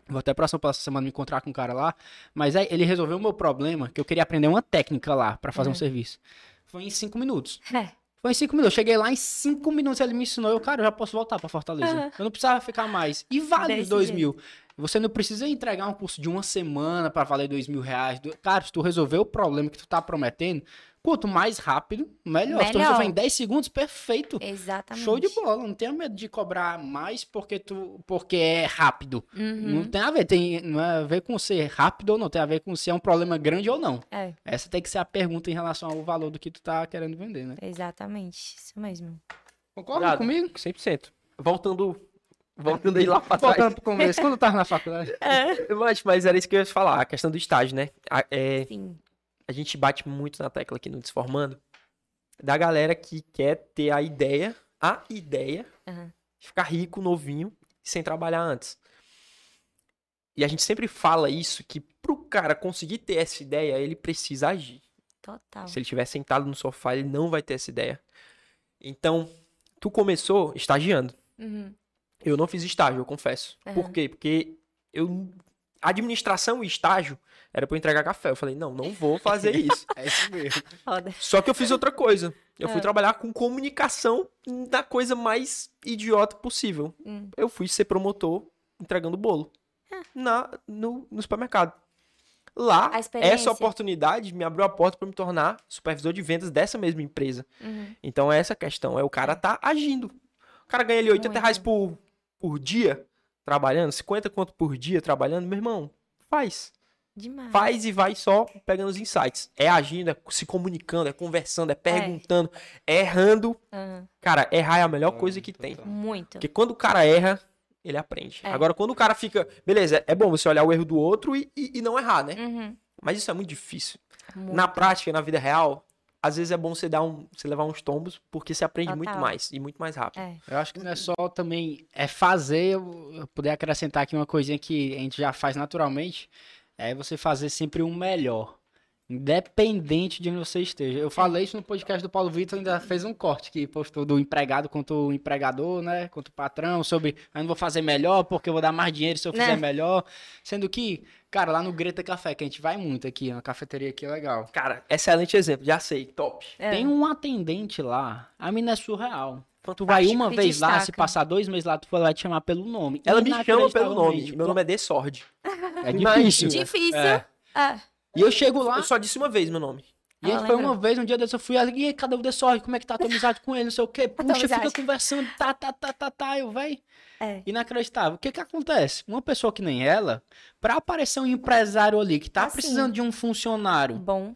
Vou até pra São Paulo essa semana me encontrar com um cara lá. Mas aí ele resolveu o meu problema, que eu queria aprender uma técnica lá pra fazer um Uhum. serviço. Foi em cinco minutos. É. Foi em cinco minutos. Eu cheguei lá em cinco minutos, ele me ensinou. Eu, cara, eu já posso voltar pra Fortaleza. Aham. Eu não precisava ficar mais. E vale os dois mil. Você não precisa entregar um curso de uma semana pra valer dois mil reais. Cara, se tu resolver o problema que tu tá prometendo, quanto mais rápido, melhor. Se tu Melhor. resolver em 10 segundos, perfeito. Exatamente. Show de bola. Não tenha medo de cobrar mais porque tu porque é rápido. Não Uhum. tem a ver, tem, não é a ver com ser rápido ou não, tem a ver com se é um problema grande ou não. É, Essa tem que ser a pergunta em relação ao valor do que tu tá querendo vender, né? exatamente. Isso mesmo. Concorda Obrigado. comigo? 100%. Voltando, voltando aí lá pra trás. Voltando pro começo, quando eu tava na faculdade. Mas, mas era isso que eu ia falar, a questão do estágio, né? É, Sim. A gente bate muito na tecla aqui no Desformando da galera que quer ter a ideia, a ideia Aham. de ficar rico, novinho, sem trabalhar antes. E a gente sempre fala isso, que pro cara conseguir ter essa ideia, ele precisa agir. Total. Se ele estiver sentado no sofá, ele não vai ter essa ideia. Então, tu começou estagiando. Uhum. Eu não fiz estágio, eu confesso. Aham. Por quê? Porque eu administração e estágio era pra eu entregar café. Eu falei, não, não vou fazer isso. É isso mesmo. Foda. Só que eu fiz outra coisa. Eu fui Ah. trabalhar com comunicação da coisa mais idiota possível. Hum. Eu fui ser promotor entregando bolo na, no, no supermercado. Lá, essa oportunidade me abriu a porta para me tornar supervisor de vendas dessa mesma empresa. Uhum. Então é essa questão, é o cara tá agindo. O cara ganha ali 80 Muito. reais por, por dia trabalhando, 50 quanto por dia trabalhando, meu irmão, faz. Demais. Faz e vai só pegando os insights. É agindo, é se comunicando, é conversando, é perguntando, é errando. Aham. Cara, errar é a melhor É, coisa que tem. Muito. Porque quando o cara erra, ele aprende. É. Agora, quando o cara fica. Beleza, é bom você olhar o erro do outro e, e- e não errar, né? Uhum. Mas isso é muito difícil. Muito. Na prática, na vida real, às vezes é bom você dar um, você levar uns tombos, porque você aprende muito Total. mais e muito mais rápido. É. Eu acho que não é só também é fazer, eu eu poder acrescentar aqui uma coisinha que a gente já faz naturalmente, é você fazer sempre o melhor. Independente de onde você esteja. Eu falei isso no podcast do Paulo Vitor, ainda fez um corte que postou do empregado contra o empregador, né? Contra o patrão, sobre eu não vou fazer melhor porque eu vou dar mais dinheiro se eu fizer Né? melhor. Sendo que, cara, lá no Greta Café, que a gente vai muito aqui, uma cafeteria aqui legal. Cara, excelente exemplo, já sei, top. É. Tem um atendente lá, a mina é surreal. Tu vai uma vez lá, se destaca. passar dois meses lá, tu vai lá te chamar pelo nome. Ela me chama pelo nome. Meu nome é Desord. É difícil. Difícil. É. Ah, E eu chego lá, Eu só disse uma vez meu nome. e Ela aí foi uma vez, um dia desse eu fui ali, e cadê o Dessorre? Como é que tá a tua amizade com ele? Não sei o quê. Puxa, fica conversando, tá, tá, tá, tá, tá, eu, véi. é. Inacreditável. O que que acontece? Uma pessoa que nem ela, pra aparecer um empresário ali que tá Assim. precisando de um funcionário, Bom.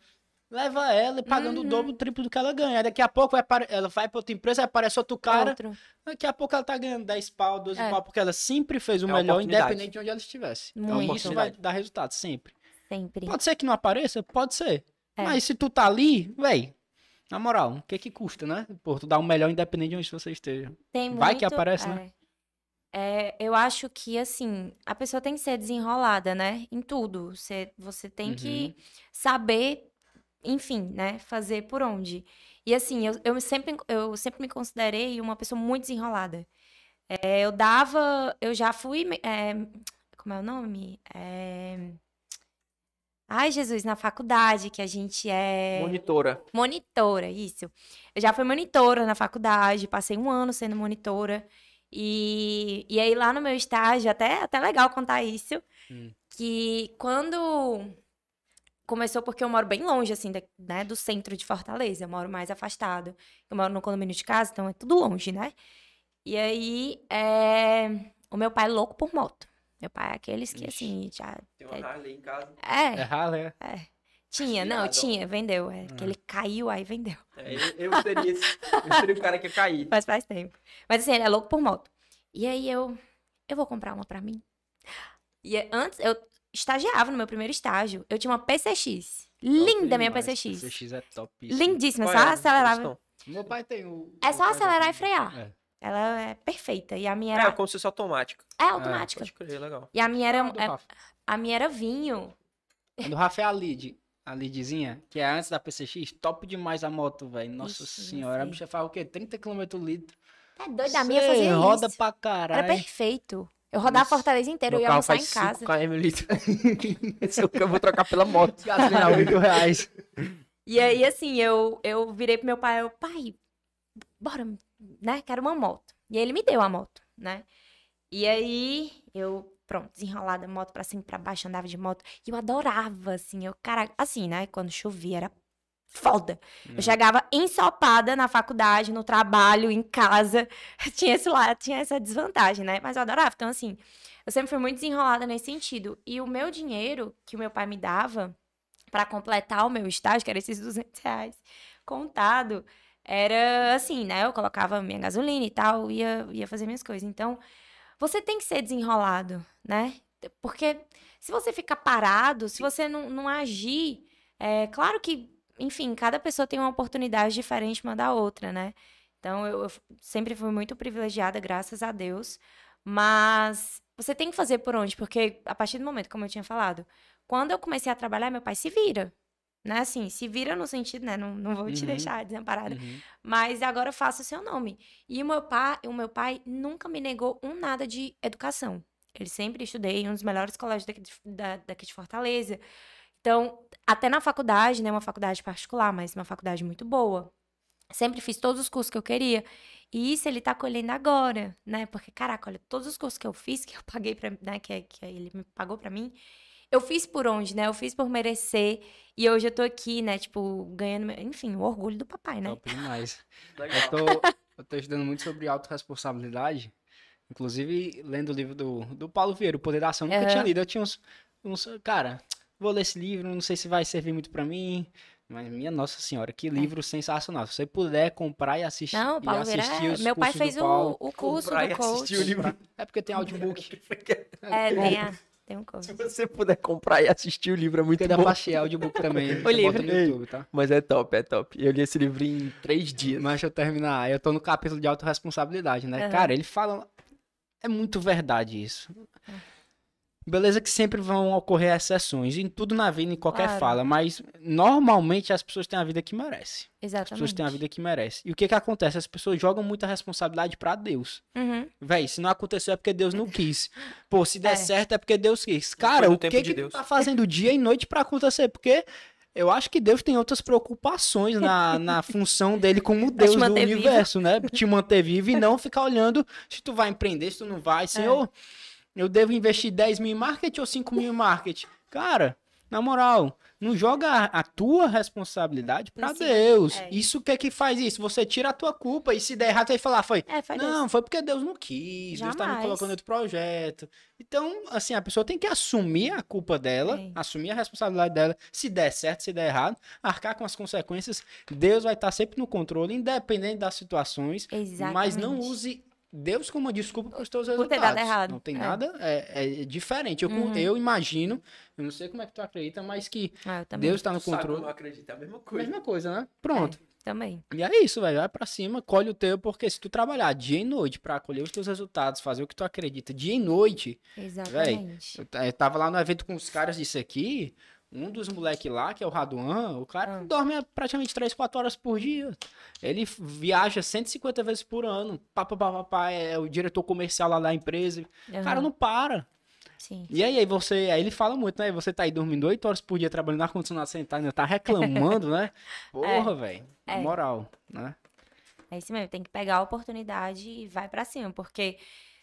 leva ela e pagando Uhum. o dobro, o triplo do que ela ganha. Aí Daqui a pouco vai apare- ela vai pra outra empresa, aparece outro cara, Outro. Daqui a pouco ela tá ganhando 10 pau, 12 É. pau, porque ela sempre fez o É melhor, independente de onde ela estivesse. Muito. Então, isso vai dar resultado, sempre. Sempre. Pode ser que não apareça? Pode ser. É. Mas se tu tá ali, véi, na moral, o que que custa, né? Pô, tu dá o melhor independente de onde você esteja. Tem Vai que muito- aparece, é. né? É, eu acho que, assim, a pessoa tem que ser desenrolada, né? Em tudo. Você, você tem que Uhum. saber, enfim, né? Fazer por onde. E, assim, eu, eu, sempre, eu sempre me considerei uma pessoa muito desenrolada. É, eu dava... Eu já fui... é, como é o nome? É... Ai, Jesus, na faculdade, que a gente é... Monitora. Monitora, isso. Eu já fui monitora na faculdade, passei um ano sendo monitora. E, e aí, lá no meu estágio, até, até legal contar isso, Hum. que quando começou, porque eu moro bem longe, assim, da- né, do centro de Fortaleza, eu moro mais afastado. Eu moro no condomínio de casa, então é tudo longe, né? E aí, é, o meu pai é louco por moto. Meu pai é aqueles que, Ixi. assim, já... Tem uma Harley em casa. É É, rala, é. é. Tinha, não, tinha, vendeu. É, que ele caiu, aí vendeu. É, eu, eu seria esse, eu seria o cara que ia cair. Mas faz tempo. Mas assim, ele é louco por moto. E aí eu, eu vou comprar uma pra mim. E é- antes, eu estagiava no meu primeiro estágio. Eu tinha uma PCX. Linda minha demais. PCX. PCX é top. Lindíssima, Qual só a acelerava. Meu pai tem o. É só acelerar e frear. É. Ela é perfeita. E a minha É, era. como se fosse automática. É, automática. Pode crer, legal. E a minha era. Ah, é- a minha era vinho. A do Rafa é a lead. A leadzinha, que é antes da PCX, top demais a moto, velho. Nossa Ixi, senhora, a bicha faz o quê? 30 km litro. É doida, a minha fazia roda isso. pra Era caralho. perfeito. Eu rodava a. Fortaleza inteira, eu ia almoçar faz em casa. 5 km litro. Esse eu vou trocar pela moto. Gasolina, 8 reais. E aí, assim, eu, eu virei pro meu pai, eu, pai, bora, né? Quero uma moto. E aí ele me deu a moto, né? E aí eu, pronto, desenrolada, moto pra cima e pra baixo, andava de moto. E eu adorava, assim, eu, cara, assim, né? Quando chovia, era foda. Eu chegava ensopada na faculdade, no trabalho, em casa. Tinha esse lá, tinha essa desvantagem, né? Mas eu adorava. Então, assim, eu sempre fui muito desenrolada nesse sentido. E o meu dinheiro que o meu pai me dava pra completar o meu estágio, que era esses 200 reais contado, era assim, né? Eu colocava minha gasolina e tal, ia, ia fazer minhas coisas. Então, você tem que ser desenrolado, né? Porque se você ficar parado, se você não, não agir, é claro que, enfim, cada pessoa tem uma oportunidade diferente uma da outra, né? Então, eu, eu sempre fui muito privilegiada, graças a Deus. Mas você tem que fazer por onde? Porque a partir do momento, como eu tinha falado, quando eu comecei a trabalhar, meu pai se vira. Né, assim, se vira no sentido, né? Não, não vou te Uhum. deixar desamparada. Uhum. Mas agora eu faço o seu nome. E o meu pai, o meu pai nunca me negou um nada de educação. Ele sempre estudei em um dos melhores colégios daqui de, da- daqui de Fortaleza. Então, até na faculdade, né? Uma faculdade particular, mas uma faculdade muito boa. Sempre fiz todos os cursos que eu queria. E isso ele tá colhendo agora, né? Porque, caraca, olha, todos os cursos que eu fiz, que eu paguei pra, né? Que, que ele me pagou pra mim, eu fiz por onde, né? Eu fiz por merecer. E hoje eu tô aqui, né? Tipo, ganhando, enfim, o orgulho do papai, né? Top demais. Eu tô, eu tô estudando muito sobre autorresponsabilidade. Inclusive, lendo o livro do, do Paulo Vieira, O Poder da Ação. Nunca Aham. tinha lido. Eu tinha uns, uns. Cara, vou ler esse livro, não sei se vai servir muito pra mim. Mas, minha Nossa Senhora, que livro sensacional. Se você puder comprar e assistir. É. Não, o e Paulo Vieira. assistir é- os Meu pai fez do Paulo. o, o curso Comprar do e coach. assistir o livro. É porque tem audiobook. É, tem, a, tem um. Se você puder comprar e assistir o livro, é muito Porque dá bom. pra achar audiobook também. O Você livro. Bota no YouTube, tá? Mas é top, é top. Eu li esse livro em três dias. Mas deixa eu terminar. Eu tô no capítulo de autorresponsabilidade, né? Aham. Cara, ele fala. É muito verdade isso. Beleza que sempre vão ocorrer exceções em tudo na vida, em qualquer Claro. fala, mas normalmente as pessoas têm a vida que merece. As pessoas Exatamente. têm a vida que merece. E o que que acontece? As pessoas jogam muita responsabilidade pra Deus. Uhum. Véi, se não aconteceu é porque Deus não quis. Pô, se der É. certo é porque Deus quis. Cara, o que de que Deus. tu tá fazendo dia e noite pra acontecer? Porque eu acho que Deus tem outras preocupações na, na função dele como Deus do manter vivo. universo, né? Te manter vivo e não ficar olhando se tu vai empreender, se tu não É. vai. Senhor, eu devo investir 10 mil em marketing ou 5 mil em marketing? Cara, na moral, não joga a, tua responsabilidade cima- Deus. é. Isso que que faz isso? Você tira a tua culpa e se der errado, você vai falar, foi, É, faz não, Deus. foi porque Deus não quis, Deus tá me Jamais. colocando outro projeto. Então, assim, a pessoa tem que assumir a culpa dela, Tem. assumir a responsabilidade dela, se der certo, se der errado, arcar com as consequências. Deus vai estar sempre no controle, independente das situações, Exatamente. mas não use Deus como uma desculpa para os teus Por ter resultados. dado errado. Não tem É. nada, é, é diferente. Eu, Uhum. eu imagino, eu não sei como é que tu acredita, mas que Ah, eu. Deus está no Sabe controle. como eu acredito, é a mesma coisa. Mesma coisa, né? Pronto. Também. E é isso, velho. Vai pra cima, colhe o teu, porque se tu trabalhar dia e noite pra colher os teus resultados, fazer o que tu acredita dia e noite. Exatamente. Eu, ta- eu tava lá no evento com os caras disso aqui. Um dos moleque lá, que é o Raduan, o cara Ah. dorme praticamente 3, 4 horas por dia. Ele viaja 150 vezes por ano. Pá, pá, pá, pá, pá, é o diretor comercial lá da empresa. O cara não para. Sim. E aí, aí você, aí ele fala muito, né? Você tá aí dormindo 8 horas por dia trabalhando ar-condicionado sentado, ainda tá reclamando, né? Porra, velho. Na é. moral, né? É isso mesmo, tem que pegar a oportunidade e vai pra cima, porque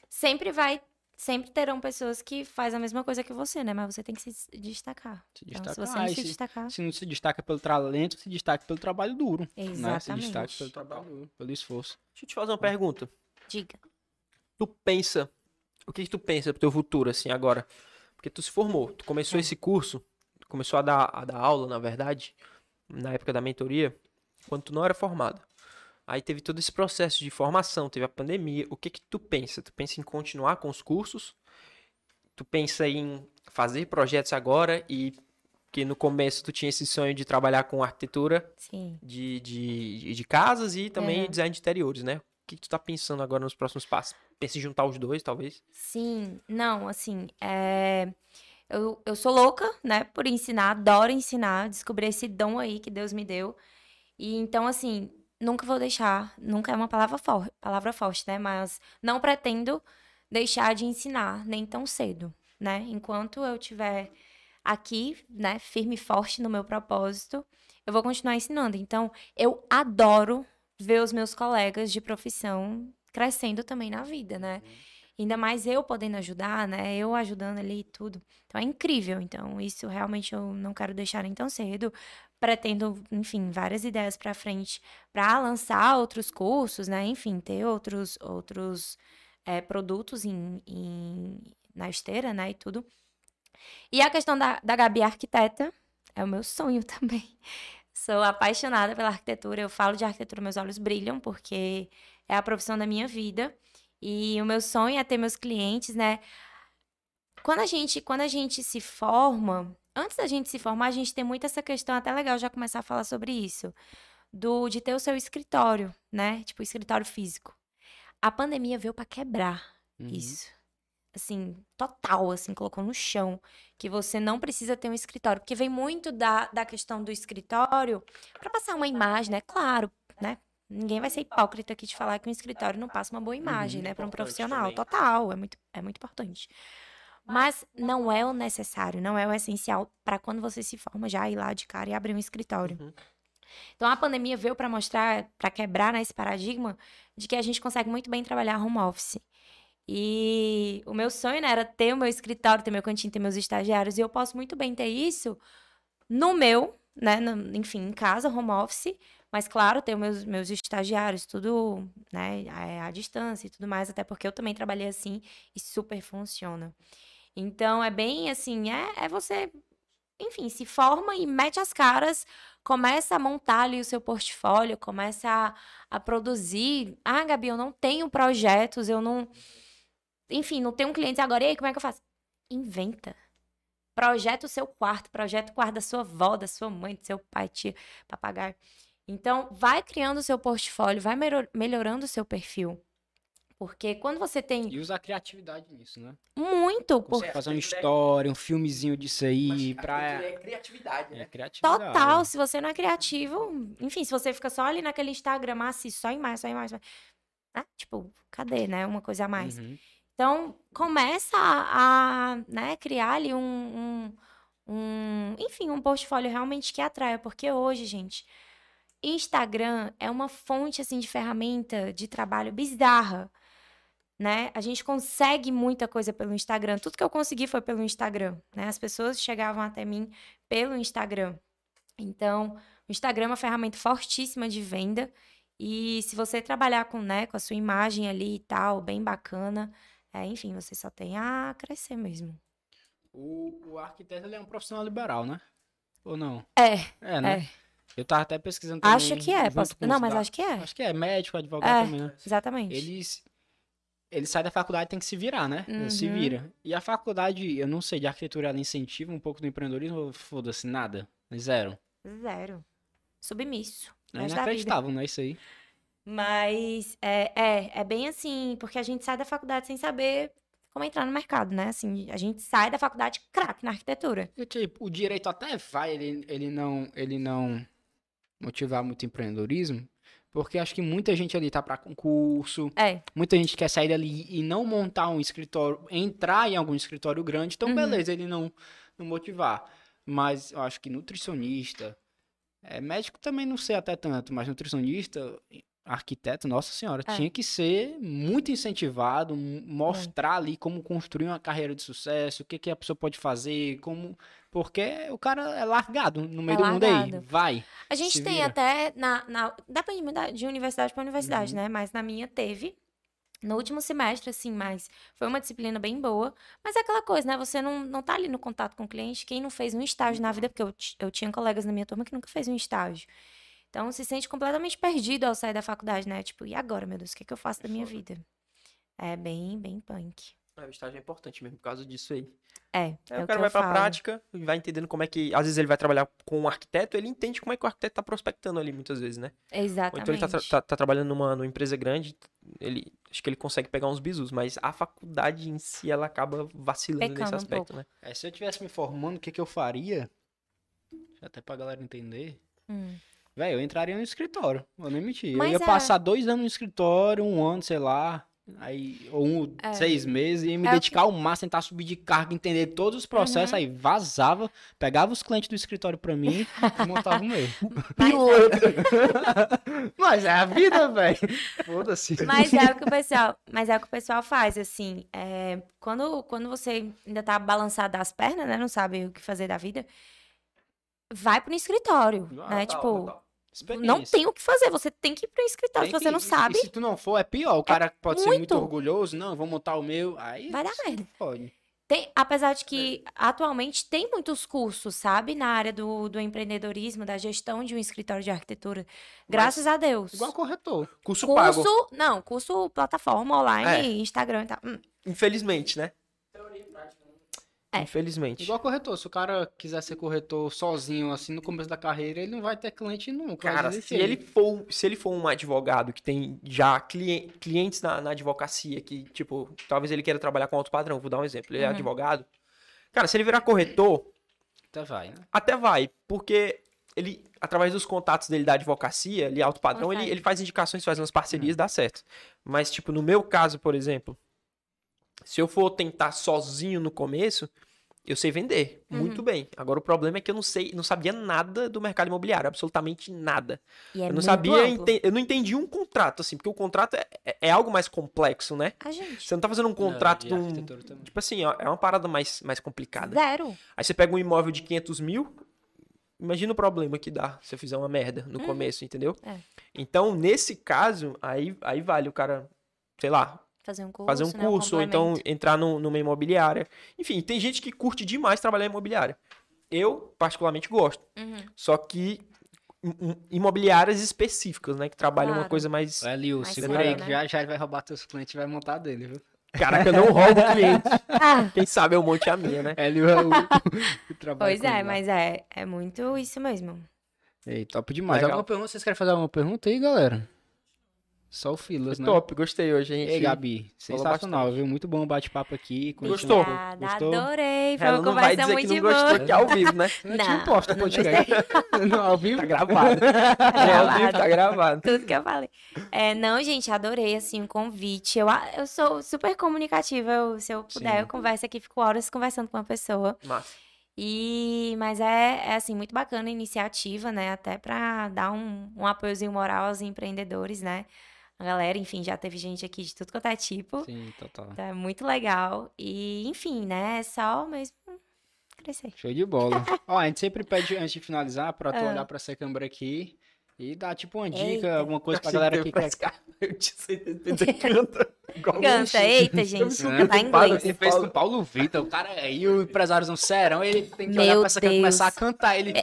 sempre vai, sempre terão pessoas que fazem a mesma coisa que você, né? Mas você tem que se destacar. Se Então, destacar. se você não se se- destacar, Se não se destaca pelo talento, se destaca pelo trabalho duro. Né? Se exatamente. destaca pelo trabalho duro, pelo esforço. Deixa eu te fazer uma pergunta. Diga. Tu pensa, o que, que tu pensa pro teu futuro, assim, agora? Porque tu se formou, tu começou É. esse curso, começou a dar, a dar aula, na verdade, na época da mentoria, quando tu não era formado. Aí teve todo esse processo de formação, teve a pandemia. O que que tu pensa? Tu pensa em continuar com os cursos? Tu pensa em fazer projetos agora e que no começo tu tinha esse sonho de trabalhar com arquitetura de, de, de casas e também Uhum. design de interiores, né? O que, que tu tá pensando agora nos próximos passos? Pensa em juntar os dois, talvez? Sim, não, assim, é... eu, eu sou louca, né, por ensinar, adoro ensinar, descobri esse dom aí que Deus me deu. E então, assim, nunca vou deixar, nunca é uma palavra, for... palavra forte, né, mas não pretendo deixar de ensinar, nem tão cedo, né, enquanto eu tiver aqui, né, firme e forte no meu propósito, eu vou continuar ensinando. Então, eu adoro ver os meus colegas de profissão crescendo também na vida, né? Ainda mais eu podendo ajudar, né? Eu ajudando ali e tudo. Então é incrível. Então, isso realmente eu não quero deixar nem tão cedo. Pretendo, enfim, várias ideias para frente para lançar outros cursos, né? Enfim, ter outros outros eh, produtos em, em- na esteira, né? E tudo. E a questão da, da Gabi arquiteta é o meu sonho também. Sou apaixonada pela arquitetura. Eu falo de arquitetura, meus olhos brilham, porque é a profissão da minha vida. E o meu sonho é ter meus clientes, né? Quando a gente, quando a gente se forma, antes da gente se formar, a gente tem muito essa questão, até legal já começar a falar sobre isso, do de ter o seu escritório, né? Tipo, escritório físico. A pandemia veio para quebrar Uhum. isso. Assim, total, assim, colocou no chão. Que você não precisa ter um escritório. Porque vem muito da, da questão do escritório para passar uma imagem, né? Claro, né? Ninguém vai ser hipócrita aqui de falar que um escritório não passa uma boa imagem, Uhum, né? Para um profissional. também. Total, é muito, é muito importante. Mas não é o necessário, não é o essencial para quando você se forma já ir lá de cara e abrir um escritório. Uhum. Então a pandemia veio para mostrar, para quebrar né, esse paradigma de que a gente consegue muito bem trabalhar home office. E o meu sonho né, era ter o meu escritório, ter meu cantinho, ter meus estagiários. E eu posso muito bem ter isso no meu, né? no- enfim, em casa, home office. Mas, claro, ter meus, meus estagiários, tudo né, à, à distância e tudo mais. Até porque eu também trabalhei assim e super funciona. Então, é bem assim, é, é você, enfim, se forma e mete as caras, começa a montar ali o seu portfólio, começa a, a produzir. Ah, Gabi, eu não tenho projetos, eu não. Enfim, não tenho um cliente agora. E aí, como é que eu faço? Inventa. Projeta o seu quarto, projeta o quarto da sua avó, da sua mãe, do seu pai, tia, papagaio. Então, vai criando o seu portfólio, vai melhor- melhorando o seu perfil. Porque quando você tem E usar criatividade nisso, né? muito, por... Certo. Fazer uma é- história, um filmezinho disso aí, pra... é criatividade, É né? criatividade. Total, se você não é criativo, enfim, se você fica só ali naquele Instagram, ah, assiste só imagem, só imagem, ah, tipo, cadê, né? Uma coisa a mais. Uhum. Então, começa a, a, né, criar ali um, um, um, enfim, um portfólio realmente que atraia, porque hoje, gente, Instagram é uma fonte, assim, de ferramenta de trabalho bizarra, né? A gente consegue muita coisa pelo Instagram. Tudo que eu consegui foi pelo Instagram, né? As pessoas chegavam até mim pelo Instagram. Então, o Instagram é uma ferramenta fortíssima de venda. E se você trabalhar com, né, com a sua imagem ali e tal, bem bacana, é, enfim, você só tem a crescer mesmo. O, o arquiteto ele é um profissional liberal, né? Ou não? É, É, né? é. Eu tava até pesquisando Acho também, que é. posso- Não, mas da- acho que é. Acho que é médico, advogado É. também, né? Exatamente. Eles, eles saem da faculdade tem que se virar, né? Se Uhum. vira. E a faculdade, eu não sei, de arquitetura ela incentiva um pouco do empreendedorismo foda-se, nada? Zero. Zero. Submisso. É inacreditável, não é isso aí? Mas é, é, é bem assim, porque a gente sai da faculdade sem saber como entrar no mercado, né? Assim, a gente sai da faculdade craque na arquitetura. E, tipo, o direito até vai ele, ele não ele não motivar muito empreendedorismo, porque acho que muita gente ali tá para concurso, É, muita gente quer sair dali e não montar um escritório, entrar em algum escritório grande, então Uhum. beleza, ele não não motivar. Mas eu acho que nutricionista, é, médico também não sei até tanto, mas nutricionista, arquiteto, nossa senhora, É. tinha que ser muito incentivado, mostrar ali como construir uma carreira de sucesso, o que, que a pessoa pode fazer, como. Porque o cara é largado no meio É do mundo aí. largado. Vai. A gente tem vira. até na, na depende de universidade para universidade, Uhum. né? Mas na minha teve no último semestre, assim, mas foi uma disciplina bem boa. Mas é aquela coisa, né? Você não, não tá ali no contato com o cliente. Quem não fez um estágio na vida, porque eu, eu tinha colegas na minha turma que nunca fez um estágio. Então, se sente completamente perdido ao sair da faculdade, né? Tipo, e agora, meu Deus, o que, é que eu faço da minha vida? É bem, bem punk. É, o estágio é importante mesmo por causa disso aí. É. Aí é o cara que vai eu pra falo. prática e vai entendendo como é que. Às vezes ele vai trabalhar com um arquiteto, ele entende como é que o arquiteto tá prospectando ali, muitas vezes, né? Ou Exatamente. então ele tá, tra- tá- tá trabalhando numa, numa empresa grande, ele. Acho que ele consegue pegar uns bisus, mas a faculdade em si, ela acaba vacilando Pecando nesse um aspecto, pouco. né? É, se eu tivesse me formando, o que, que eu faria? Até pra galera entender. Hum. Velho, eu entraria no escritório. Vou nem mentir. Mas eu ia é. passar dois anos no escritório, um ano, sei lá. Aí, ou um, É. seis meses, e me É o dedicar ao máximo, tentar subir de carga, entender todos os processos, Uhum. aí vazava, pegava os clientes do escritório pra mim e montava o meu. Mas, Mas é a vida, velho. Foda-se. mas é o que o pessoal, mas é o que o pessoal faz, assim. é, quando, quando você ainda tá balançado das pernas, né? Não sabe o que fazer da vida, vai pro escritório, Ah, né? Total, tipo, total. Não tem o que fazer, você tem que ir pro escritório. Tem Se você que- não sabe, E se tu não for, é pior. O cara pode ser muito muito. orgulhoso. Não, eu vou montar o meu. Aí Vai dar merda. Pode. Tem, apesar de que atualmente tem muitos cursos, sabe, na área do, do empreendedorismo, da gestão de um escritório de arquitetura. Graças a Deus. Igual corretor. Curso, pago. curso, não, curso plataforma online, É. Instagram e tal. Hum, Infelizmente, né? É. Infelizmente. Igual corretor. Se o cara quiser ser corretor sozinho, assim, no começo da carreira, ele não vai ter cliente nunca. Cara, se ele, for, se ele for um advogado que tem já clien- clientes na, na advocacia, que, tipo, talvez ele queira trabalhar com alto padrão, vou dar um exemplo, ele é Uhum. advogado. Cara, se ele virar corretor, Até vai, né? até vai, porque ele, através dos contatos dele da advocacia, ele é alto padrão, ele, ele faz indicações, faz umas parcerias, dá certo. Mas, tipo, no meu caso, por exemplo, se eu for tentar sozinho no começo, eu sei vender Uhum. muito bem. Agora o problema é que eu não sei, não sabia nada do mercado imobiliário, absolutamente nada. E é eu não muito sabia, eu não entendi um contrato, assim, porque o contrato é, é- é algo mais complexo, né? A gente. Você não tá fazendo um contrato de de um. Tipo assim, ó, é uma parada mais, mais complicada. Zero. Aí você pega um imóvel de 500 mil, imagina o problema que dá se eu fizer uma merda no começo, entendeu? É. Então, nesse caso, aí, aí vale o cara, sei lá, Fazer um curso. fazer um né, curso, ou então entrar num- numa imobiliária. Enfim, tem gente que curte demais trabalhar em imobiliária. Eu, particularmente, gosto. Uhum. Só que im- im- imobiliárias específicas, né? Que trabalham uma Claro. coisa mais. É, Liu, Mais segura aí sério, que né? já, já ele vai roubar teus clientes e vai montar dele, viu? Caraca, eu não roubo cliente. Quem sabe eu monte a minha, né? É, Liu é o, o trabalho pois é, mas é, é muito isso mesmo. Ei, top demais. Legal. Alguma pergunta? Vocês querem fazer alguma pergunta aí, galera? Só o Filas, né? Top, gostei hoje, gente. Ei, Gabi, sensacional, bastante. viu? Muito bom o bate-papo aqui. Gostou? Obrigada, Gostou? adorei. Foi Ela uma não vai conversa dizer que muito não gostou boa. aqui ao vivo, né? Não, te Não, imposta, não podcast. Não, ao vivo? Tá gravado. É, ao vivo, tá gravado. Tudo que eu falei. É, não, gente, adorei, assim, o convite. Eu, eu sou super comunicativa. eu- se eu puder, Sim. eu converso aqui, fico horas conversando com uma pessoa. Massa. E, mas é, é, assim, muito bacana a iniciativa, né? Até pra dar um, um apoiozinho moral aos empreendedores, né? A galera, enfim, já teve gente aqui de tudo quanto é tipo. Sim, total. Então é muito legal. E, enfim, né? É só mesmo crescer. Show de bola. Ó, a gente sempre pede, antes de finalizar, pra tu Ah. olhar pra essa câmera aqui e dar, tipo, uma dica, Eita. alguma coisa pra galera que quer... Eu te sei, você canta. igual Canta, eita, gente. super Cantar em ocupado, inglês. Ele fez com o Paulo Vitor, o cara aí, o empresário no serão, ele tem que olhar Meu pra essa câmera e Deus. começar a cantar. Ele,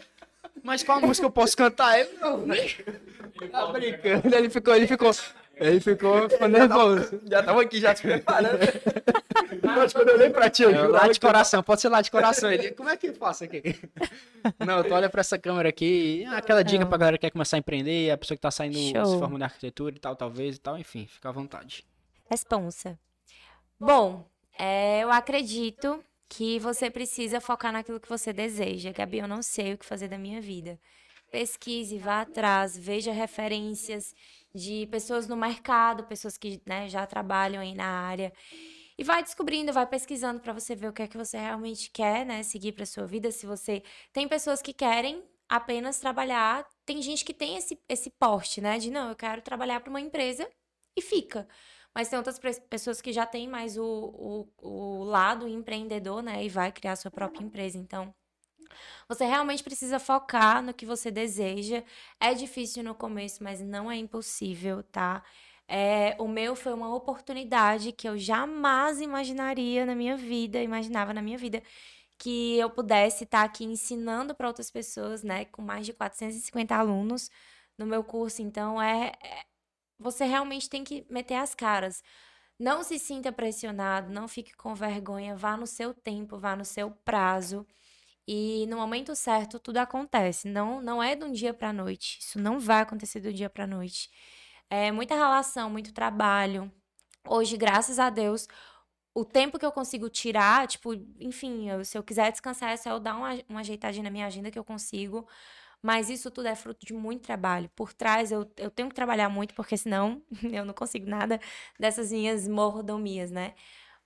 mas qual música eu posso cantar? Ele, não. Tá brincando, ele ficou, ele ficou, ele ficou, ficou nervoso. Já tava aqui já se preparando. Mas quando eu olhei pra ti, eu É, juro. lá de coração, pode ser lá de coração. Ele, como é que eu faço aqui? Não, tu olha pra essa câmera aqui, aquela dica pra galera que quer começar a empreender, a pessoa que tá saindo, se Show. formando em arquitetura e tal, talvez e tal, enfim, fica à vontade. Responsa. Bom, é, eu acredito que você precisa focar naquilo que você deseja. Gabi, eu não sei o que fazer da minha vida. Pesquise, vá atrás, veja referências de pessoas no mercado, pessoas que né, já trabalham aí na área. E vai descobrindo, vai pesquisando para você ver o que é que você realmente quer, né? Seguir para sua vida. Se você. Tem pessoas que querem apenas trabalhar. Tem gente que tem esse, esse porte, né? De não, eu quero trabalhar para uma empresa e fica. Mas tem outras pessoas que já têm mais o, o, o lado empreendedor, né? E vai criar sua própria empresa. Então, você realmente precisa focar no que você deseja. É difícil no começo, mas não é impossível, tá? É, o meu foi uma oportunidade que eu jamais imaginaria na minha vida, imaginava na minha vida, que eu pudesse estar aqui ensinando para outras pessoas, né, com mais de 450 alunos no meu curso. Então, é, é você realmente tem que meter as caras. Não se sinta pressionado, não fique com vergonha, vá no seu tempo, vá no seu prazo. E no momento certo tudo acontece. Não, não é de um dia para noite. Isso não vai acontecer um dia para noite. É muita relação, muito trabalho. Hoje, graças a Deus, o tempo que eu consigo tirar, tipo, enfim, eu, se eu quiser descansar, é só eu dar uma, uma ajeitadinha na minha agenda que eu consigo. Mas isso tudo é fruto de muito trabalho. Por trás eu, eu tenho que trabalhar muito, porque senão eu não consigo nada dessas minhas mordomias, né?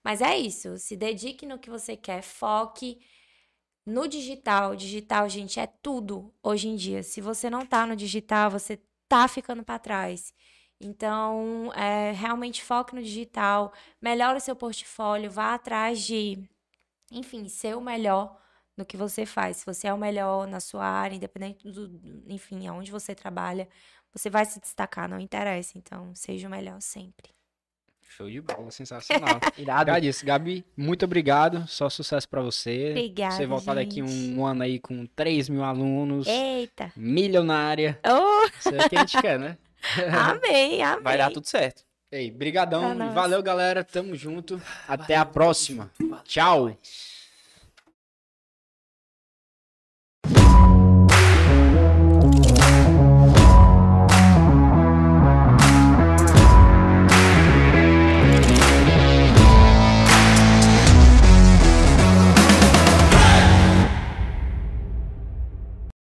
Mas é isso. Se dedique no que você quer, foque no digital. Digital, gente, é tudo hoje em dia. Se você não tá no digital, você tá ficando para trás. Então, é, realmente foque no digital, melhore seu portfólio, vá atrás de, enfim, ser o melhor no que você faz. Se você é o melhor na sua área, independente do, enfim, aonde você trabalha, você vai se destacar, não interessa. Então, seja o melhor sempre. Show de bola, sensacional. Irado. Agradeço, Gabi. Muito obrigado. Só sucesso para você. Obrigada. Você voltar gente. daqui um ano aí com 3 mil alunos. Eita! Milionária. Oh, Isso é o que a gente quer, né? amei, amei. Vai dar tudo certo. Ei, brigadão. Valeu, galera. Tamo junto. Até a próxima. Tchau.